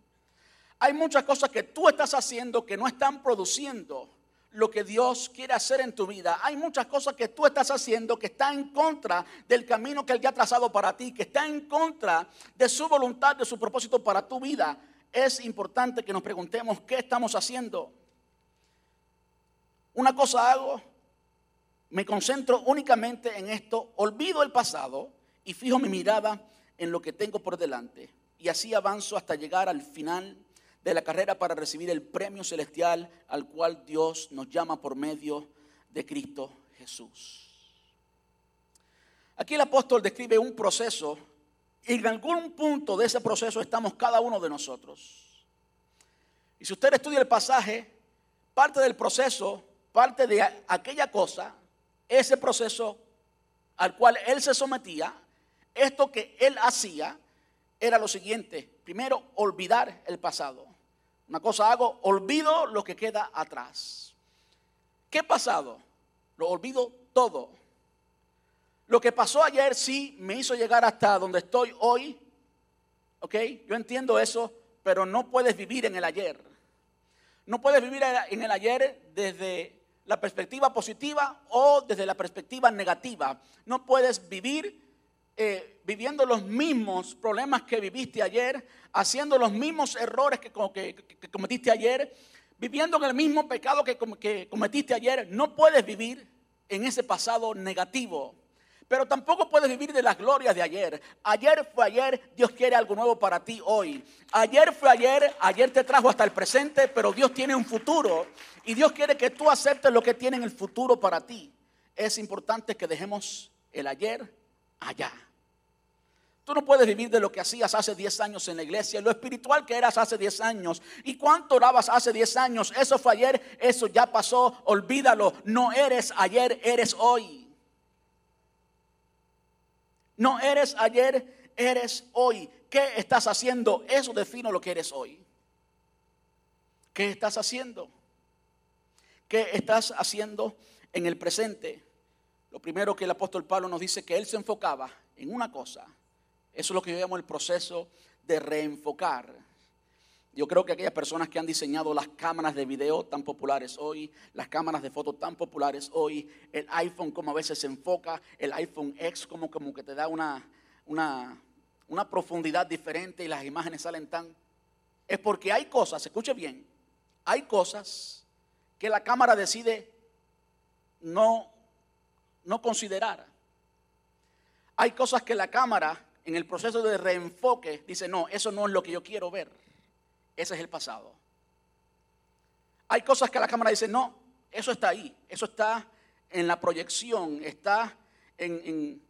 Hay muchas cosas que tú estás haciendo que no están produciendo lo que Dios quiere hacer en tu vida. Hay muchas cosas que tú estás haciendo que están en contra del camino que Él ya ha trazado para ti, que está en contra de su voluntad, de su propósito para tu vida es importante que nos preguntemos qué estamos haciendo. Una cosa hago, me concentro únicamente en esto, olvido el pasado y fijo mi mirada en lo que tengo por delante. Y así avanzo hasta llegar al final de la carrera para recibir el premio celestial al cual Dios nos llama por medio de Cristo Jesús. Aquí el apóstol describe un proceso en algún punto de ese proceso estamos cada uno de nosotros. Y si usted estudia el pasaje, parte del proceso, parte de aquella cosa, ese proceso al cual él se sometía, esto que él hacía, era lo siguiente. Primero, olvidar el pasado. Una cosa hago, olvido lo que queda atrás. ¿Qué pasado? Lo olvido todo. Lo que pasó ayer sí me hizo llegar hasta donde estoy hoy. ¿Ok? Yo entiendo eso, pero no puedes vivir en el ayer. No puedes vivir en el ayer desde la perspectiva positiva o desde la perspectiva negativa. No puedes vivir eh, viviendo los mismos problemas que viviste ayer, haciendo los mismos errores que, cometiste ayer, viviendo en el mismo pecado que cometiste ayer. No puedes vivir en ese pasado negativo. Pero tampoco puedes vivir de las glorias de ayer. Ayer fue ayer, Dios quiere algo nuevo para ti hoy. Ayer fue ayer, ayer te trajo hasta el presente, pero Dios tiene un futuro. Y Dios quiere que tú aceptes lo que tiene en el futuro para ti. Es importante que dejemos el ayer allá. Tú no puedes vivir de lo que hacías hace 10 años en la iglesia, lo espiritual que eras hace 10 años. ¿Y cuánto orabas hace 10 años? Eso fue ayer, eso ya pasó, olvídalo. No eres ayer, eres hoy. No eres ayer, eres hoy. ¿Qué estás haciendo? Eso define lo que eres hoy. ¿Qué estás haciendo? ¿Qué estás haciendo en el presente? Lo primero que el apóstol Pablo nos dice que él se enfocaba en una cosa. Eso es lo que yo llamo el proceso de reenfocar. Yo creo que aquellas personas que han diseñado las cámaras de video tan populares hoy, las cámaras de foto tan populares hoy, el iPhone como a veces se enfoca, el iPhone X como, como que te da una, una, una profundidad diferente y las imágenes salen tan... Es porque hay cosas, escuche bien, hay cosas que la cámara decide no, no considerar. Hay cosas que la cámara en el proceso de reenfoque dice, no, eso no es lo que yo quiero ver. Ese es el pasado. Hay cosas que la cámara dice, no, eso está ahí, eso está en la proyección, está en,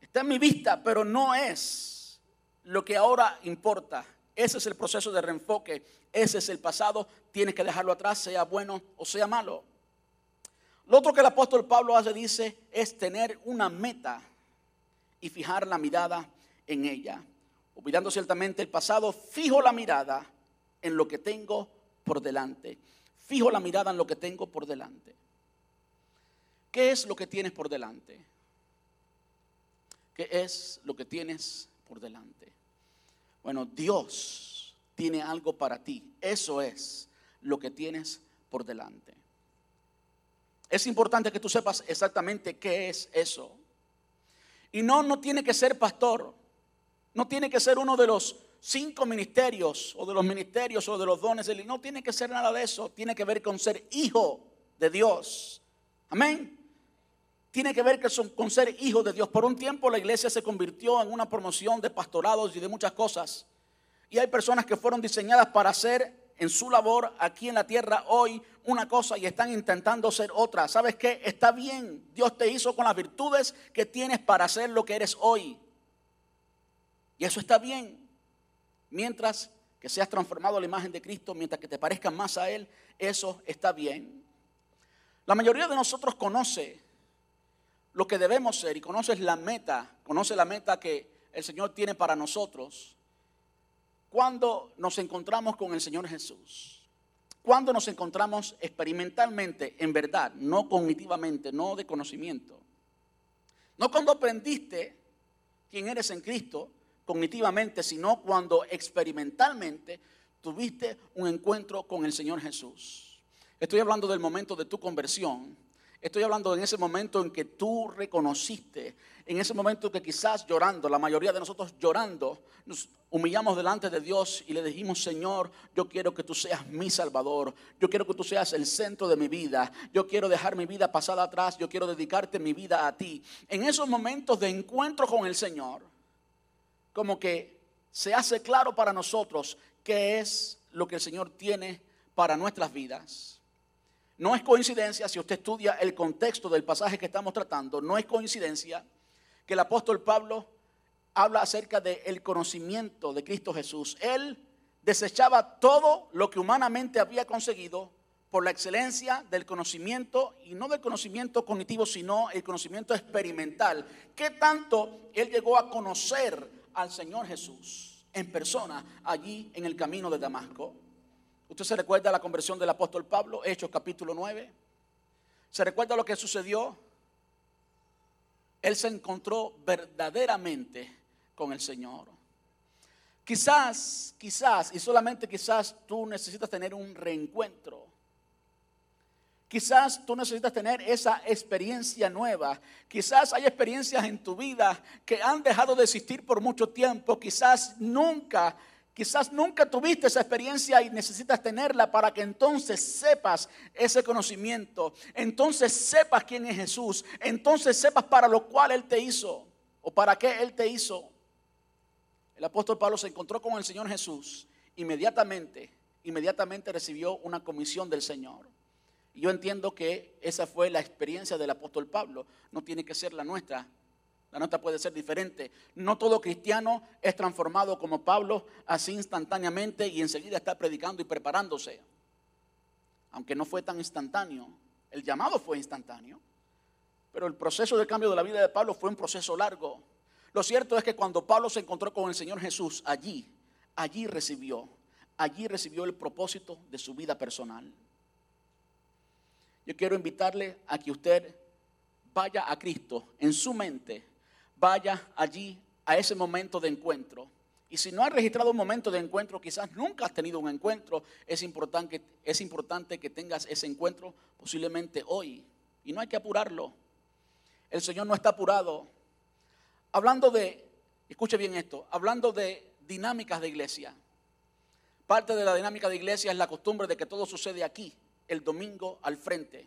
está en mi vista, pero no es lo que ahora importa. Ese es el proceso de reenfoque, ese es el pasado, tienes que dejarlo atrás, sea bueno o sea malo. Lo otro que el apóstol Pablo hace, dice, es tener una meta y fijar la mirada en ella. Olvidando ciertamente el pasado, fijo la mirada en lo que tengo por delante. Fijo la mirada en lo que tengo por delante. ¿Qué es lo que tienes por delante? ¿Qué es lo que tienes por delante? Bueno, Dios tiene algo para ti. Eso es lo que tienes por delante. Es importante que tú sepas exactamente qué es eso. Y no, no tiene que ser pastor. No tiene que ser uno de los cinco ministerios o de los ministerios o de los dones. No tiene que ser nada de eso. Tiene que ver con ser hijo de Dios. Amén. Tiene que ver con ser hijo de Dios. Por un tiempo la iglesia se convirtió en una promoción de pastorados y de muchas cosas. Y hay personas que fueron diseñadas para hacer en su labor aquí en la tierra hoy una cosa y están intentando ser otra. ¿Sabes qué? Está bien. Dios te hizo con las virtudes que tienes para hacer lo que eres hoy. Y eso está bien mientras que seas transformado a la imagen de Cristo, mientras que te parezcas más a Él, eso está bien. La mayoría de nosotros conoce lo que debemos ser y conoce la meta, conoce la meta que el Señor tiene para nosotros cuando nos encontramos con el Señor Jesús. Cuando nos encontramos experimentalmente, en verdad, no cognitivamente, no de conocimiento. No cuando aprendiste quién eres en Cristo, cognitivamente, sino cuando experimentalmente tuviste un encuentro con el Señor Jesús. Estoy hablando del momento de tu conversión. Estoy hablando en ese momento en que tú reconociste, en ese momento que quizás llorando, la mayoría de nosotros llorando, nos humillamos delante de Dios y le dijimos, Señor, yo quiero que tú seas mi Salvador, yo quiero que tú seas el centro de mi vida, yo quiero dejar mi vida pasada atrás, yo quiero dedicarte mi vida a ti. En esos momentos de encuentro con el Señor, como que se hace claro para nosotros qué es lo que el Señor tiene para nuestras vidas. No es coincidencia, si usted estudia el contexto del pasaje que estamos tratando, no es coincidencia que el apóstol Pablo habla acerca del conocimiento de Cristo Jesús. Él desechaba todo lo que humanamente había conseguido por la excelencia del conocimiento, y no del conocimiento cognitivo, sino el conocimiento experimental. ¿Qué tanto él llegó a conocer al Señor Jesús en persona allí en el camino de Damasco. ¿Usted se recuerda la conversión del apóstol Pablo, Hechos capítulo 9? ¿Se recuerda lo que sucedió? Él se encontró verdaderamente con el Señor. Quizás, quizás, y solamente quizás tú necesitas tener un reencuentro Quizás tú necesitas tener esa experiencia nueva. Quizás hay experiencias en tu vida que han dejado de existir por mucho tiempo. Quizás nunca, quizás nunca tuviste esa experiencia y necesitas tenerla para que entonces sepas ese conocimiento. Entonces sepas quién es Jesús. Entonces sepas para lo cual Él te hizo o para qué Él te hizo. El apóstol Pablo se encontró con el Señor Jesús. Inmediatamente, inmediatamente recibió una comisión del Señor. Yo entiendo que esa fue la experiencia del apóstol Pablo. No tiene que ser la nuestra. La nuestra puede ser diferente. No todo cristiano es transformado como Pablo así instantáneamente y enseguida está predicando y preparándose. Aunque no fue tan instantáneo. El llamado fue instantáneo. Pero el proceso de cambio de la vida de Pablo fue un proceso largo. Lo cierto es que cuando Pablo se encontró con el Señor Jesús allí, allí recibió, allí recibió el propósito de su vida personal. Yo quiero invitarle a que usted vaya a Cristo en su mente, vaya allí a ese momento de encuentro Y si no has registrado un momento de encuentro, quizás nunca has tenido un encuentro, es importante, es importante que tengas ese encuentro posiblemente hoy. Y no hay que apurarlo. El Señor no está apurado. Hablando de, escuche bien esto, hablando de dinámicas de iglesia. Parte de la dinámica de iglesia es la costumbre de que todo sucede aquí, el domingo al frente.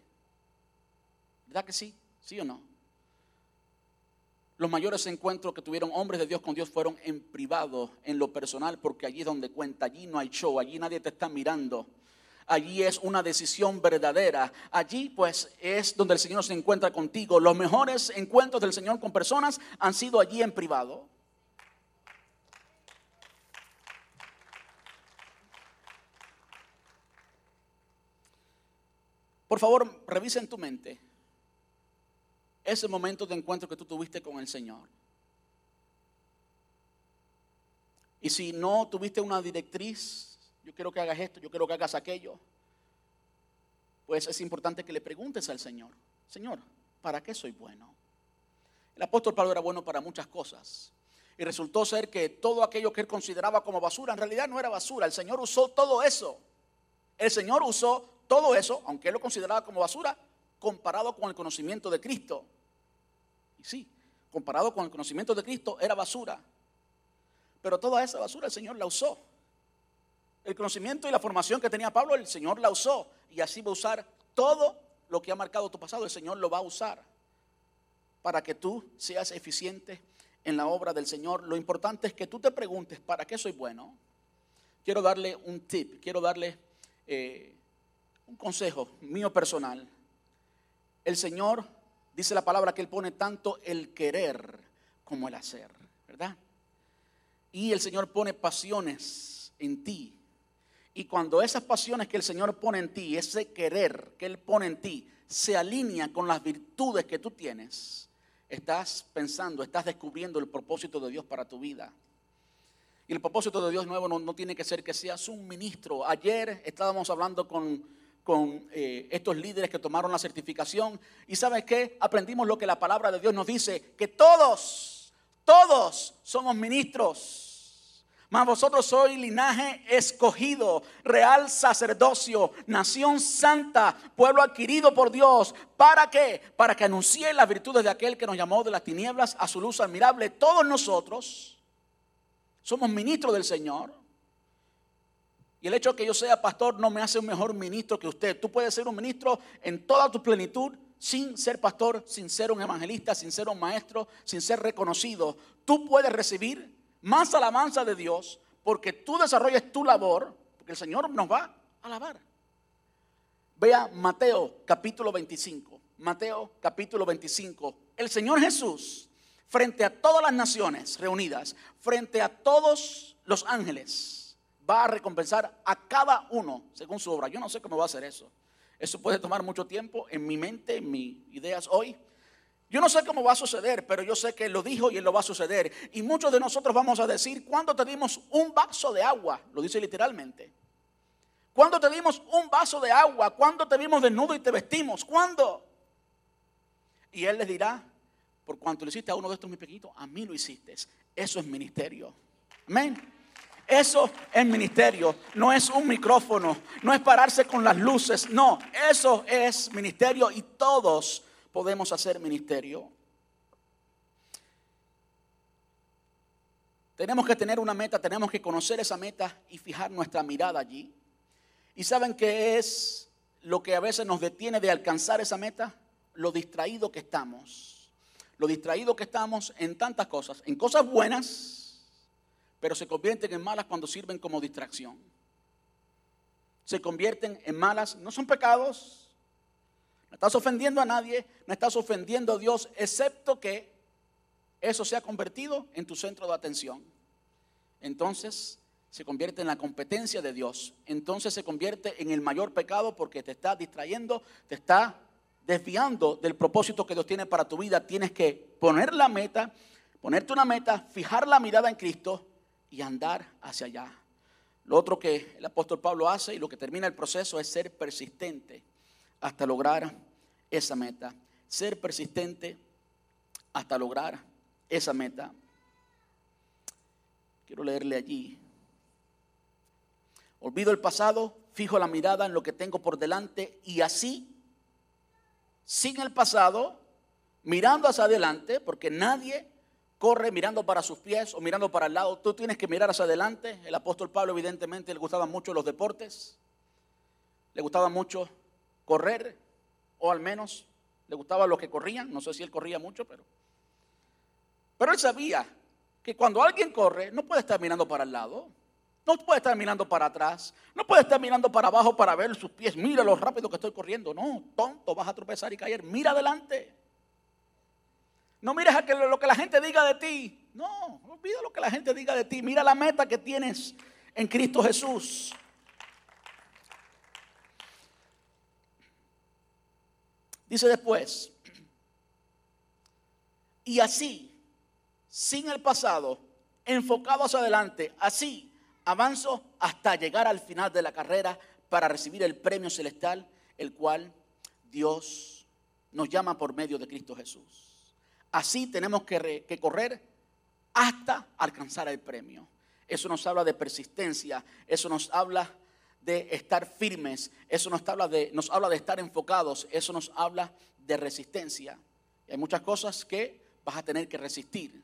¿Verdad que sí? ¿Sí o no? Los mayores encuentros que tuvieron hombres de Dios con Dios fueron en privado, en lo personal, porque allí es donde cuenta, allí no hay show, allí nadie te está mirando. Allí es una decisión verdadera. Allí pues es donde el Señor se encuentra contigo. Los mejores encuentros del Señor con personas han sido allí en privado. Por favor, revisa en tu mente ese momento de encuentro que tú tuviste con el Señor. Y si no tuviste una directriz, yo quiero que hagas esto, yo quiero que hagas aquello, pues es importante que le preguntes al Señor, Señor, ¿para qué soy bueno? El apóstol Pablo era bueno para muchas cosas. Y resultó ser que todo aquello que él consideraba como basura, en realidad no era basura. El Señor usó todo eso. El Señor usó todo eso, aunque él lo consideraba como basura, comparado con el conocimiento de Cristo. Y sí, comparado con el conocimiento de Cristo, era basura. Pero toda esa basura el Señor la usó. El conocimiento y la formación que tenía Pablo, el Señor la usó. Y así va a usar todo lo que ha marcado tu pasado, el Señor lo va a usar para que tú seas eficiente en la obra del Señor. Lo importante es que tú te preguntes, ¿para qué soy bueno? Quiero darle un tip, quiero darle eh, un consejo mío personal. El Señor dice la palabra que Él pone tanto el querer como el hacer, ¿verdad? Y el Señor pone pasiones en ti. Y cuando esas pasiones que el Señor pone en ti, ese querer que Él pone en ti, se alinea con las virtudes que tú tienes, estás pensando, estás descubriendo el propósito de Dios para tu vida. Y el propósito de Dios nuevo no, no tiene que ser que seas un ministro. Ayer estábamos hablando con con eh, estos líderes que tomaron la certificación. Y sabes qué? Aprendimos lo que la palabra de Dios nos dice, que todos, todos somos ministros. Mas vosotros sois linaje escogido, real sacerdocio, nación santa, pueblo adquirido por Dios. ¿Para qué? Para que anuncie las virtudes de aquel que nos llamó de las tinieblas a su luz admirable. Todos nosotros somos ministros del Señor. Y el hecho de que yo sea pastor no me hace un mejor ministro que usted. Tú puedes ser un ministro en toda tu plenitud sin ser pastor, sin ser un evangelista, sin ser un maestro, sin ser reconocido. Tú puedes recibir más alabanza de Dios porque tú desarrolles tu labor, porque el Señor nos va a alabar. Vea Mateo capítulo 25. Mateo capítulo 25. El Señor Jesús, frente a todas las naciones reunidas, frente a todos los ángeles, va a recompensar a cada uno según su obra. Yo no sé cómo va a hacer eso. Eso puede tomar mucho tiempo en mi mente, en mis ideas hoy. Yo no sé cómo va a suceder, pero yo sé que lo dijo y Él lo va a suceder. Y muchos de nosotros vamos a decir, ¿cuándo te dimos un vaso de agua? Lo dice literalmente. ¿Cuándo te dimos un vaso de agua? ¿Cuándo te vimos desnudo y te vestimos? ¿Cuándo? Y Él les dirá, por cuanto lo hiciste a uno de estos mis pequeñitos, a mí lo hiciste. Eso es ministerio. Amén. Eso es ministerio, no es un micrófono, no es pararse con las luces, no, eso es ministerio y todos podemos hacer ministerio. Tenemos que tener una meta, tenemos que conocer esa meta y fijar nuestra mirada allí. ¿Y saben qué es lo que a veces nos detiene de alcanzar esa meta? Lo distraído que estamos. Lo distraído que estamos en tantas cosas, en cosas buenas pero se convierten en malas cuando sirven como distracción. Se convierten en malas, no son pecados, no estás ofendiendo a nadie, no estás ofendiendo a Dios, excepto que eso se ha convertido en tu centro de atención. Entonces se convierte en la competencia de Dios. Entonces se convierte en el mayor pecado porque te está distrayendo, te está desviando del propósito que Dios tiene para tu vida. Tienes que poner la meta, ponerte una meta, fijar la mirada en Cristo y andar hacia allá. Lo otro que el apóstol Pablo hace y lo que termina el proceso es ser persistente hasta lograr esa meta. Ser persistente hasta lograr esa meta. Quiero leerle allí. Olvido el pasado, fijo la mirada en lo que tengo por delante y así, sin el pasado, mirando hacia adelante, porque nadie corre mirando para sus pies o mirando para el lado. Tú tienes que mirar hacia adelante. El apóstol Pablo evidentemente le gustaban mucho los deportes. Le gustaba mucho correr, o al menos le gustaba los que corrían. No sé si él corría mucho, pero... Pero él sabía que cuando alguien corre, no puede estar mirando para el lado. No puede estar mirando para atrás. No puede estar mirando para abajo para ver sus pies. Mira lo rápido que estoy corriendo. No, tonto, vas a tropezar y caer. Mira adelante. No mires a lo que la gente diga de ti. No, olvida lo que la gente diga de ti. Mira la meta que tienes en Cristo Jesús. Dice después, y así, sin el pasado, enfocado hacia adelante, así avanzo hasta llegar al final de la carrera para recibir el premio celestial, el cual Dios nos llama por medio de Cristo Jesús. Así tenemos que, correr hasta alcanzar el premio. Eso nos habla de persistencia, eso nos habla de estar firmes, eso nos habla de, nos habla de estar enfocados, eso nos habla de resistencia. hay muchas cosas que vas a tener que resistir.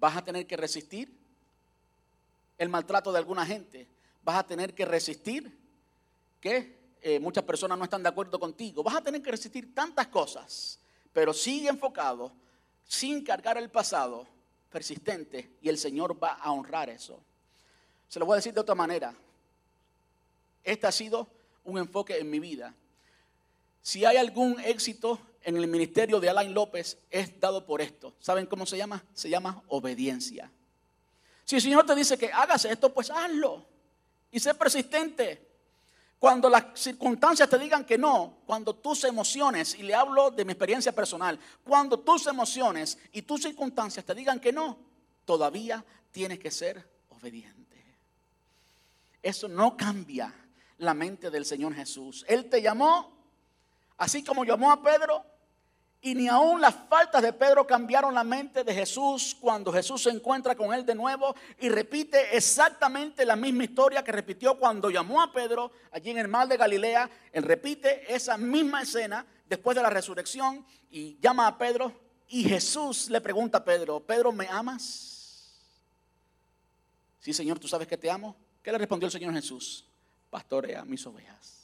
Vas a tener que resistir el maltrato de alguna gente. Vas a tener que resistir que eh, muchas personas no están de acuerdo contigo. Vas a tener que resistir tantas cosas pero sigue enfocado, sin cargar el pasado, persistente, y el Señor va a honrar eso. Se lo voy a decir de otra manera. Este ha sido un enfoque en mi vida. Si hay algún éxito en el ministerio de Alain López, es dado por esto. ¿Saben cómo se llama? Se llama obediencia. Si el Señor te dice que hagas esto, pues hazlo. Y sé persistente. Cuando las circunstancias te digan que no, cuando tus emociones, y le hablo de mi experiencia personal, cuando tus emociones y tus circunstancias te digan que no, todavía tienes que ser obediente. Eso no cambia la mente del Señor Jesús. Él te llamó, así como llamó a Pedro, y ni aun las faltas de Pedro cambiaron la mente de Jesús cuando Jesús se encuentra con él de nuevo y repite exactamente la misma historia que repitió cuando llamó a Pedro allí en el mar de Galilea. Él repite esa misma escena después de la resurrección y llama a Pedro y Jesús le pregunta a Pedro, Pedro, ¿me amas? Sí, Señor, ¿tú sabes que te amo? ¿Qué le respondió el Señor Jesús? Pastorea mis ovejas.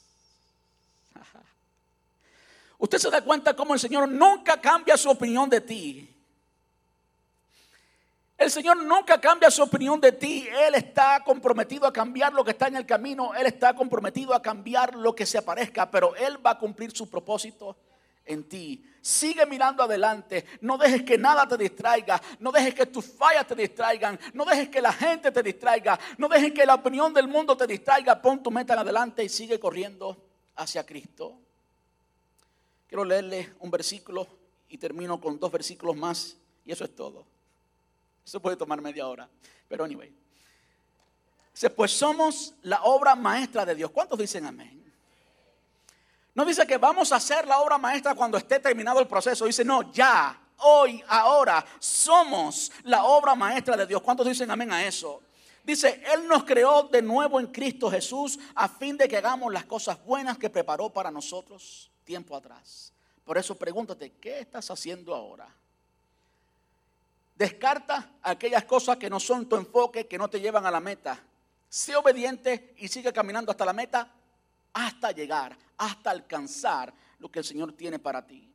Usted se da cuenta cómo el Señor nunca cambia su opinión de ti. El Señor nunca cambia su opinión de ti. Él está comprometido a cambiar lo que está en el camino. Él está comprometido a cambiar lo que se aparezca. Pero Él va a cumplir su propósito en ti. Sigue mirando adelante. No dejes que nada te distraiga. No dejes que tus fallas te distraigan. No dejes que la gente te distraiga. No dejes que la opinión del mundo te distraiga. Pon tu meta en adelante y sigue corriendo hacia Cristo. Quiero leerle un versículo y termino con dos versículos más y eso es todo. Eso puede tomar media hora, pero anyway. Dice, pues somos la obra maestra de Dios. ¿Cuántos dicen amén? No dice que vamos a hacer la obra maestra cuando esté terminado el proceso. Dice, no, ya, hoy, ahora, somos la obra maestra de Dios. ¿Cuántos dicen amén a eso? Dice, Él nos creó de nuevo en Cristo Jesús a fin de que hagamos las cosas buenas que preparó para nosotros tiempo atrás. Por eso pregúntate, ¿qué estás haciendo ahora? Descarta aquellas cosas que no son tu enfoque, que no te llevan a la meta. Sé obediente y sigue caminando hasta la meta, hasta llegar, hasta alcanzar lo que el Señor tiene para ti.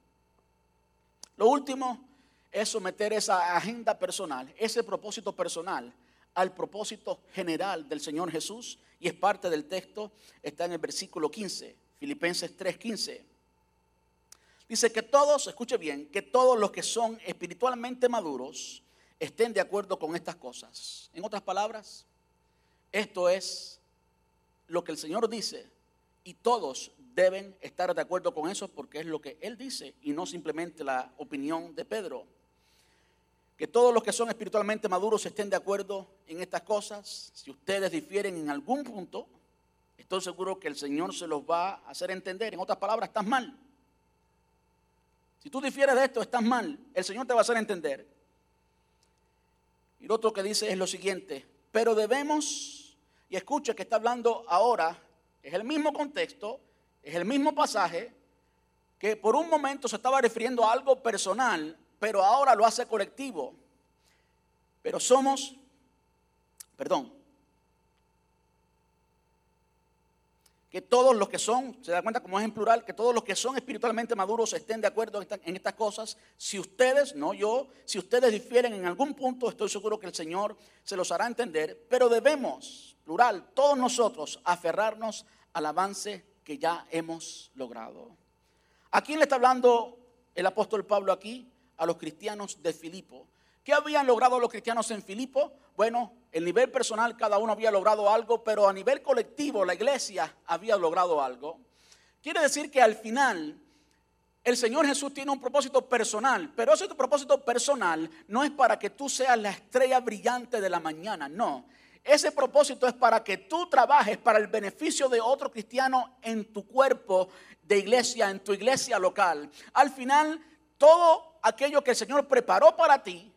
Lo último es someter esa agenda personal, ese propósito personal al propósito general del Señor Jesús y es parte del texto, está en el versículo 15, Filipenses 3:15. Dice que todos, escuche bien, que todos los que son espiritualmente maduros estén de acuerdo con estas cosas. En otras palabras, esto es lo que el Señor dice y todos deben estar de acuerdo con eso porque es lo que Él dice y no simplemente la opinión de Pedro. Que todos los que son espiritualmente maduros estén de acuerdo en estas cosas. Si ustedes difieren en algún punto, estoy seguro que el Señor se los va a hacer entender. En otras palabras, estás mal. Si tú difieres de esto, estás mal. El Señor te va a hacer entender. Y Y otro que dice es lo siguiente, pero debemos, y escucha que está hablando ahora, es el mismo contexto, es el mismo pasaje, que por un momento se estaba refiriendo a algo personal, pero ahora lo hace colectivo. Pero somos, perdón, que todos los que son, se da cuenta como es en plural, que todos los que son espiritualmente maduros estén de acuerdo en, estas cosas. Si ustedes, no yo, si ustedes difieren en algún punto, estoy seguro que el Señor se los hará entender, pero debemos, plural, todos nosotros, aferrarnos al avance que ya hemos logrado. ¿A quién le está hablando el apóstol Pablo aquí? A los cristianos de Filipo. ¿Qué habían logrado los cristianos en Filipo? Bueno, el nivel personal cada uno había logrado algo, pero a nivel colectivo la iglesia había logrado algo. Quiere decir que al final el Señor Jesús tiene un propósito personal, pero ese propósito personal no es para que tú seas la estrella brillante de la mañana, no. Ese propósito es para que tú trabajes para el beneficio de otro cristiano en tu cuerpo de iglesia, en tu iglesia local. Al final, todo aquello que el Señor preparó para ti,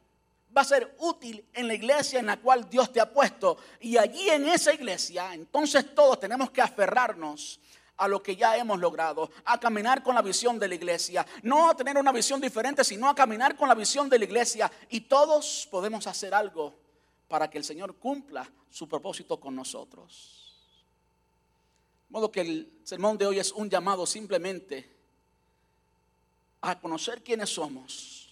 va a ser útil en la iglesia en la cual Dios te ha puesto. Y allí en esa iglesia, entonces todos tenemos que aferrarnos a lo que ya hemos logrado, a caminar con la visión de la iglesia, no a tener una visión diferente, sino a caminar con la visión de la iglesia. Y todos podemos hacer algo para que el Señor cumpla su propósito con nosotros. De modo que el sermón de hoy es un llamado simplemente a conocer quiénes somos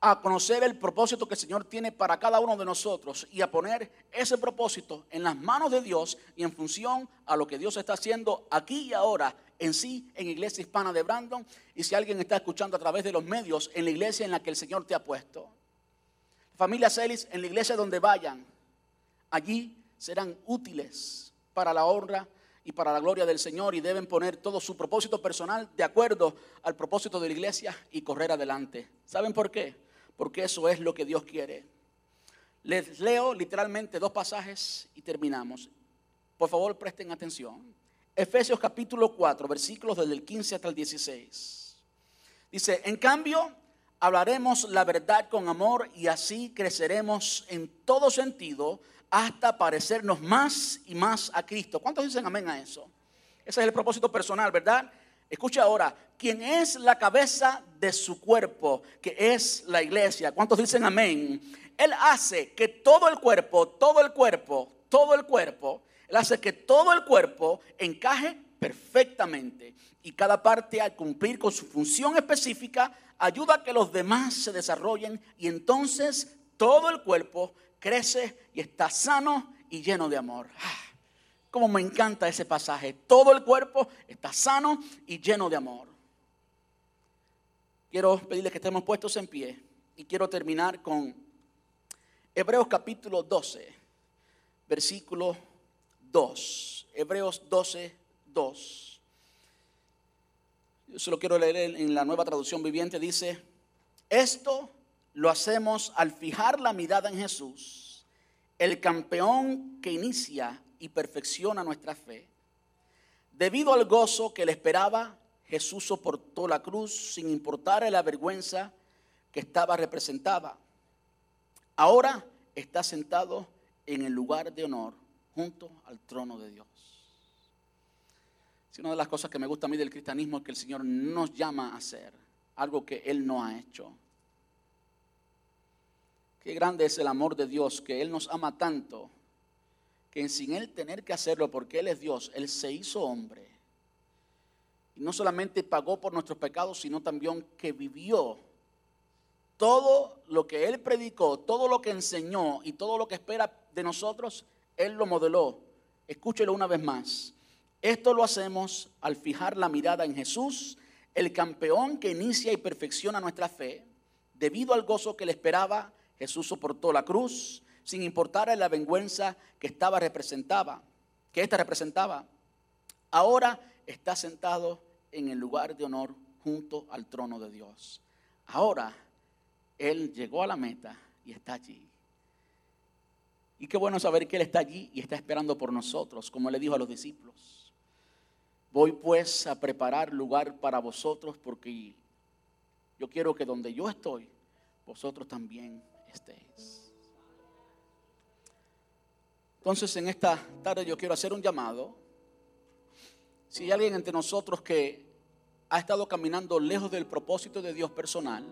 a conocer el propósito que el Señor tiene para cada uno de nosotros y a poner ese propósito en las manos de Dios y en función a lo que Dios está haciendo aquí y ahora en sí en Iglesia Hispana de Brandon y si alguien está escuchando a través de los medios en la iglesia en la que el Señor te ha puesto. Familia Celis, en la iglesia donde vayan, allí serán útiles para la honra y para la gloria del Señor y deben poner todo su propósito personal de acuerdo al propósito de la iglesia y correr adelante. ¿Saben por qué? Porque eso es lo que Dios quiere. Les leo literalmente dos pasajes y terminamos. Por favor, presten atención. Efesios capítulo 4, versículos desde el 15 hasta el 16. Dice, en cambio, hablaremos la verdad con amor y así creceremos en todo sentido hasta parecernos más y más a Cristo. ¿Cuántos dicen amén a eso? Ese es el propósito personal, ¿verdad? Escucha ahora, quien es la cabeza de su cuerpo, que es la iglesia. ¿Cuántos dicen amén? Él hace que todo el cuerpo, todo el cuerpo, todo el cuerpo, Él hace que todo el cuerpo encaje perfectamente. Y cada parte al cumplir con su función específica ayuda a que los demás se desarrollen y entonces todo el cuerpo crece y está sano y lleno de amor. Como me encanta ese pasaje. Todo el cuerpo está sano y lleno de amor. Quiero pedirles que estemos puestos en pie y quiero terminar con Hebreos capítulo 12, versículo 2. Hebreos 12, 2. Yo se lo quiero leer en la nueva traducción viviente. Dice, esto lo hacemos al fijar la mirada en Jesús, el campeón que inicia y perfecciona nuestra fe. Debido al gozo que le esperaba, Jesús soportó la cruz sin importar la vergüenza que estaba representada. Ahora está sentado en el lugar de honor junto al trono de Dios. Es una de las cosas que me gusta a mí del cristianismo es que el Señor nos llama a hacer algo que Él no ha hecho. Qué grande es el amor de Dios, que Él nos ama tanto que sin Él tener que hacerlo, porque Él es Dios, Él se hizo hombre. Y no solamente pagó por nuestros pecados, sino también que vivió todo lo que Él predicó, todo lo que enseñó y todo lo que espera de nosotros, Él lo modeló. Escúchelo una vez más. Esto lo hacemos al fijar la mirada en Jesús, el campeón que inicia y perfecciona nuestra fe. Debido al gozo que le esperaba, Jesús soportó la cruz, sin importar la vergüenza que estaba representaba, que ésta representaba. Ahora está sentado en el lugar de honor junto al trono de Dios. Ahora él llegó a la meta y está allí. Y qué bueno saber que Él está allí y está esperando por nosotros, como le dijo a los discípulos. Voy pues a preparar lugar para vosotros porque yo quiero que donde yo estoy, vosotros también estéis. Entonces en esta tarde yo quiero hacer un llamado. Si hay alguien entre nosotros que ha estado caminando lejos del propósito de Dios personal,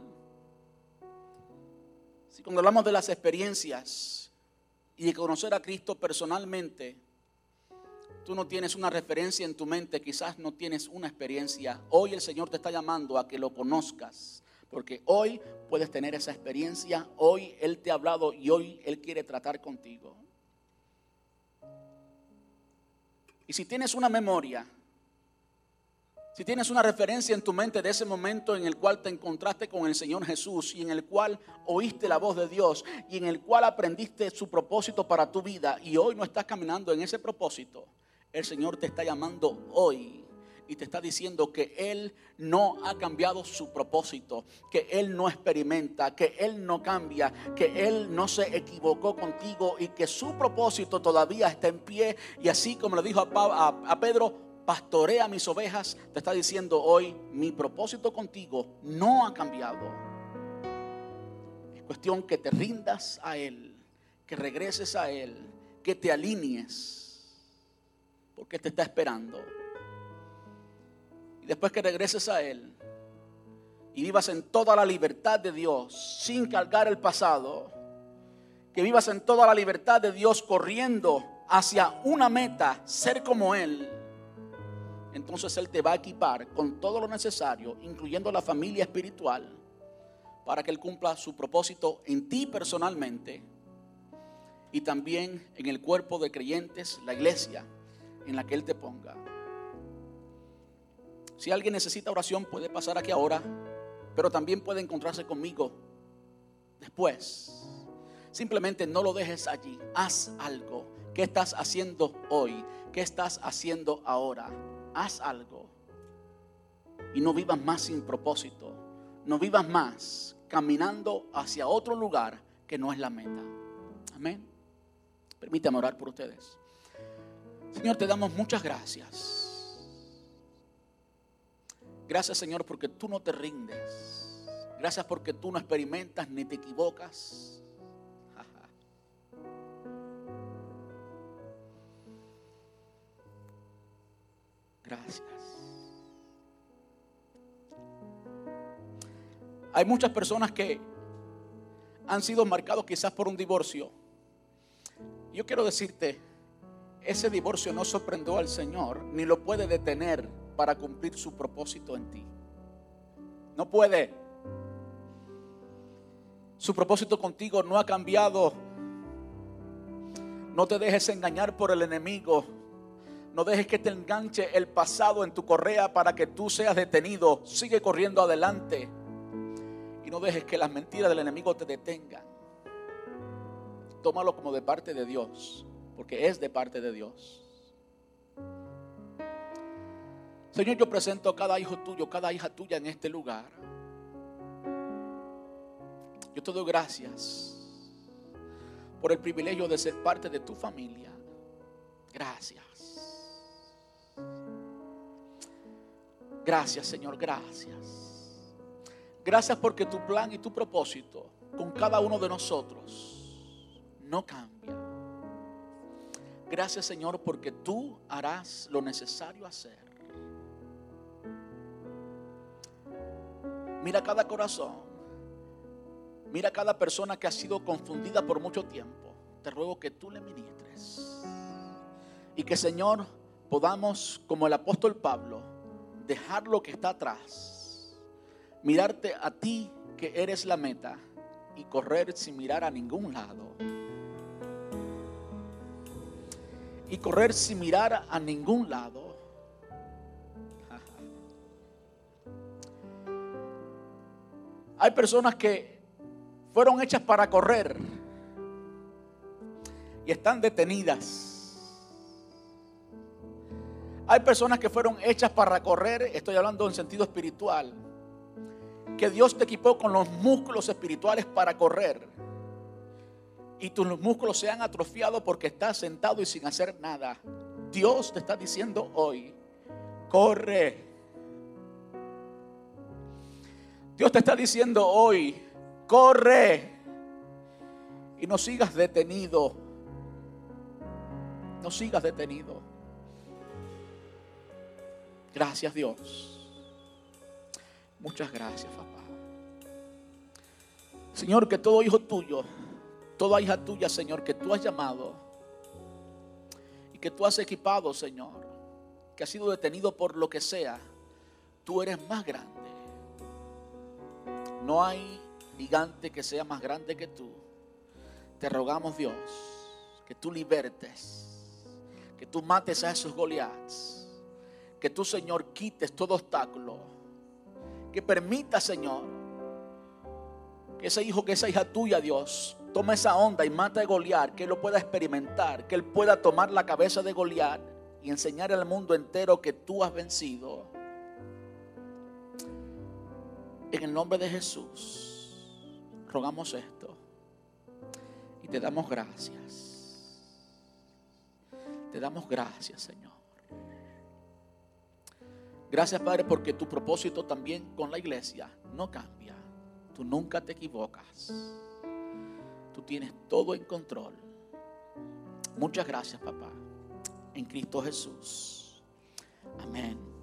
si cuando hablamos de las experiencias y de conocer a Cristo personalmente, tú no tienes una referencia en tu mente, quizás no tienes una experiencia, hoy el Señor te está llamando a que lo conozcas. Porque hoy puedes tener esa experiencia, hoy Él te ha hablado y hoy Él quiere tratar contigo. Y si tienes una memoria, si tienes una referencia en tu mente de ese momento en el cual te encontraste con el Señor Jesús y en el cual oíste la voz de Dios y en el cual aprendiste su propósito para tu vida y hoy no estás caminando en ese propósito, el Señor te está llamando hoy y te está diciendo que Él no ha cambiado su propósito, que Él no experimenta, que Él no cambia, que Él no se equivocó contigo y que su propósito todavía está en pie. Y así como le dijo a, a Pedro, pastorea mis ovejas, te está diciendo hoy, mi propósito contigo no ha cambiado. Es cuestión que te rindas a Él, que regreses a Él, que te alinees, porque te está esperando después que regreses a Él y vivas en toda la libertad de Dios, sin cargar el pasado, que vivas en toda la libertad de Dios corriendo hacia una meta, ser como Él, entonces Él te va a equipar con todo lo necesario, incluyendo la familia espiritual, para que Él cumpla su propósito en ti personalmente y también en el cuerpo de creyentes, la iglesia en la que Él te ponga. Si alguien necesita oración, puede pasar aquí ahora, pero también puede encontrarse conmigo después. Simplemente no lo dejes allí. Haz algo. ¿Qué estás haciendo hoy? ¿Qué estás haciendo ahora? Haz algo. Y no vivas más sin propósito. No vivas más caminando hacia otro lugar que no es la meta. Amén. Permítame orar por ustedes. Señor, te damos muchas gracias Gracias Señor porque tú no te rindes. Gracias porque tú no experimentas ni te equivocas. Gracias. Hay muchas personas que han sido marcados quizás por un divorcio. Yo quiero decirte, ese divorcio no sorprendió al Señor, ni lo puede detener para cumplir su propósito en ti. No puede. Su propósito contigo no ha cambiado. No te dejes engañar por el enemigo. No dejes que te enganche el pasado en tu correa para que tú seas detenido. Sigue corriendo adelante. Y no dejes que las mentiras del enemigo te detengan. Tómalo como de parte de Dios, porque es de parte de Dios. Señor, yo presento a cada hijo tuyo, cada hija tuya en este lugar. Yo te doy gracias por el privilegio de ser parte de tu familia. Gracias. Gracias, Señor, gracias. Gracias porque tu plan y tu propósito con cada uno de nosotros no cambia. Gracias, Señor, porque tú harás lo necesario hacer Mira cada corazón. Mira cada persona que ha sido confundida por mucho tiempo. Te ruego que tú le ministres. Y que Señor podamos, como el apóstol Pablo, dejar lo que está atrás. Mirarte a ti que eres la meta y correr sin mirar a ningún lado. Y correr sin mirar a ningún lado Hay personas que fueron hechas para correr y están detenidas. Hay personas que fueron hechas para correr, estoy hablando en sentido espiritual, que Dios te equipó con los músculos espirituales para correr. Y tus músculos se han atrofiado porque estás sentado y sin hacer nada. Dios te está diciendo hoy, corre. Dios te está diciendo hoy, corre y no sigas detenido. no sigas detenido. Gracias Dios. Muchas gracias, papá. Señor, que todo hijo tuyo, toda hija tuya, Señor, que tú has llamado y que tú has equipado, Señor, que ha sido detenido por lo que sea, tú eres más grande. No hay gigante que sea más grande que tú. Te rogamos, Dios, que tú libertes, que tú mates a esos Goliaths, que tú, Señor, quites todo obstáculo, que permita, Señor, que ese hijo, que esa hija tuya, Dios, tome esa onda y mata a Goliat, que él lo pueda experimentar, que él pueda tomar la cabeza de Goliat y enseñar al mundo entero que tú has vencido. En el nombre de Jesús, rogamos esto y te damos gracias. Te damos gracias, Señor. Gracias, Padre, porque tu propósito también con la iglesia no cambia. Tú nunca te equivocas. Tú tienes todo en control. Muchas gracias, papá. En Cristo Jesús. Amén.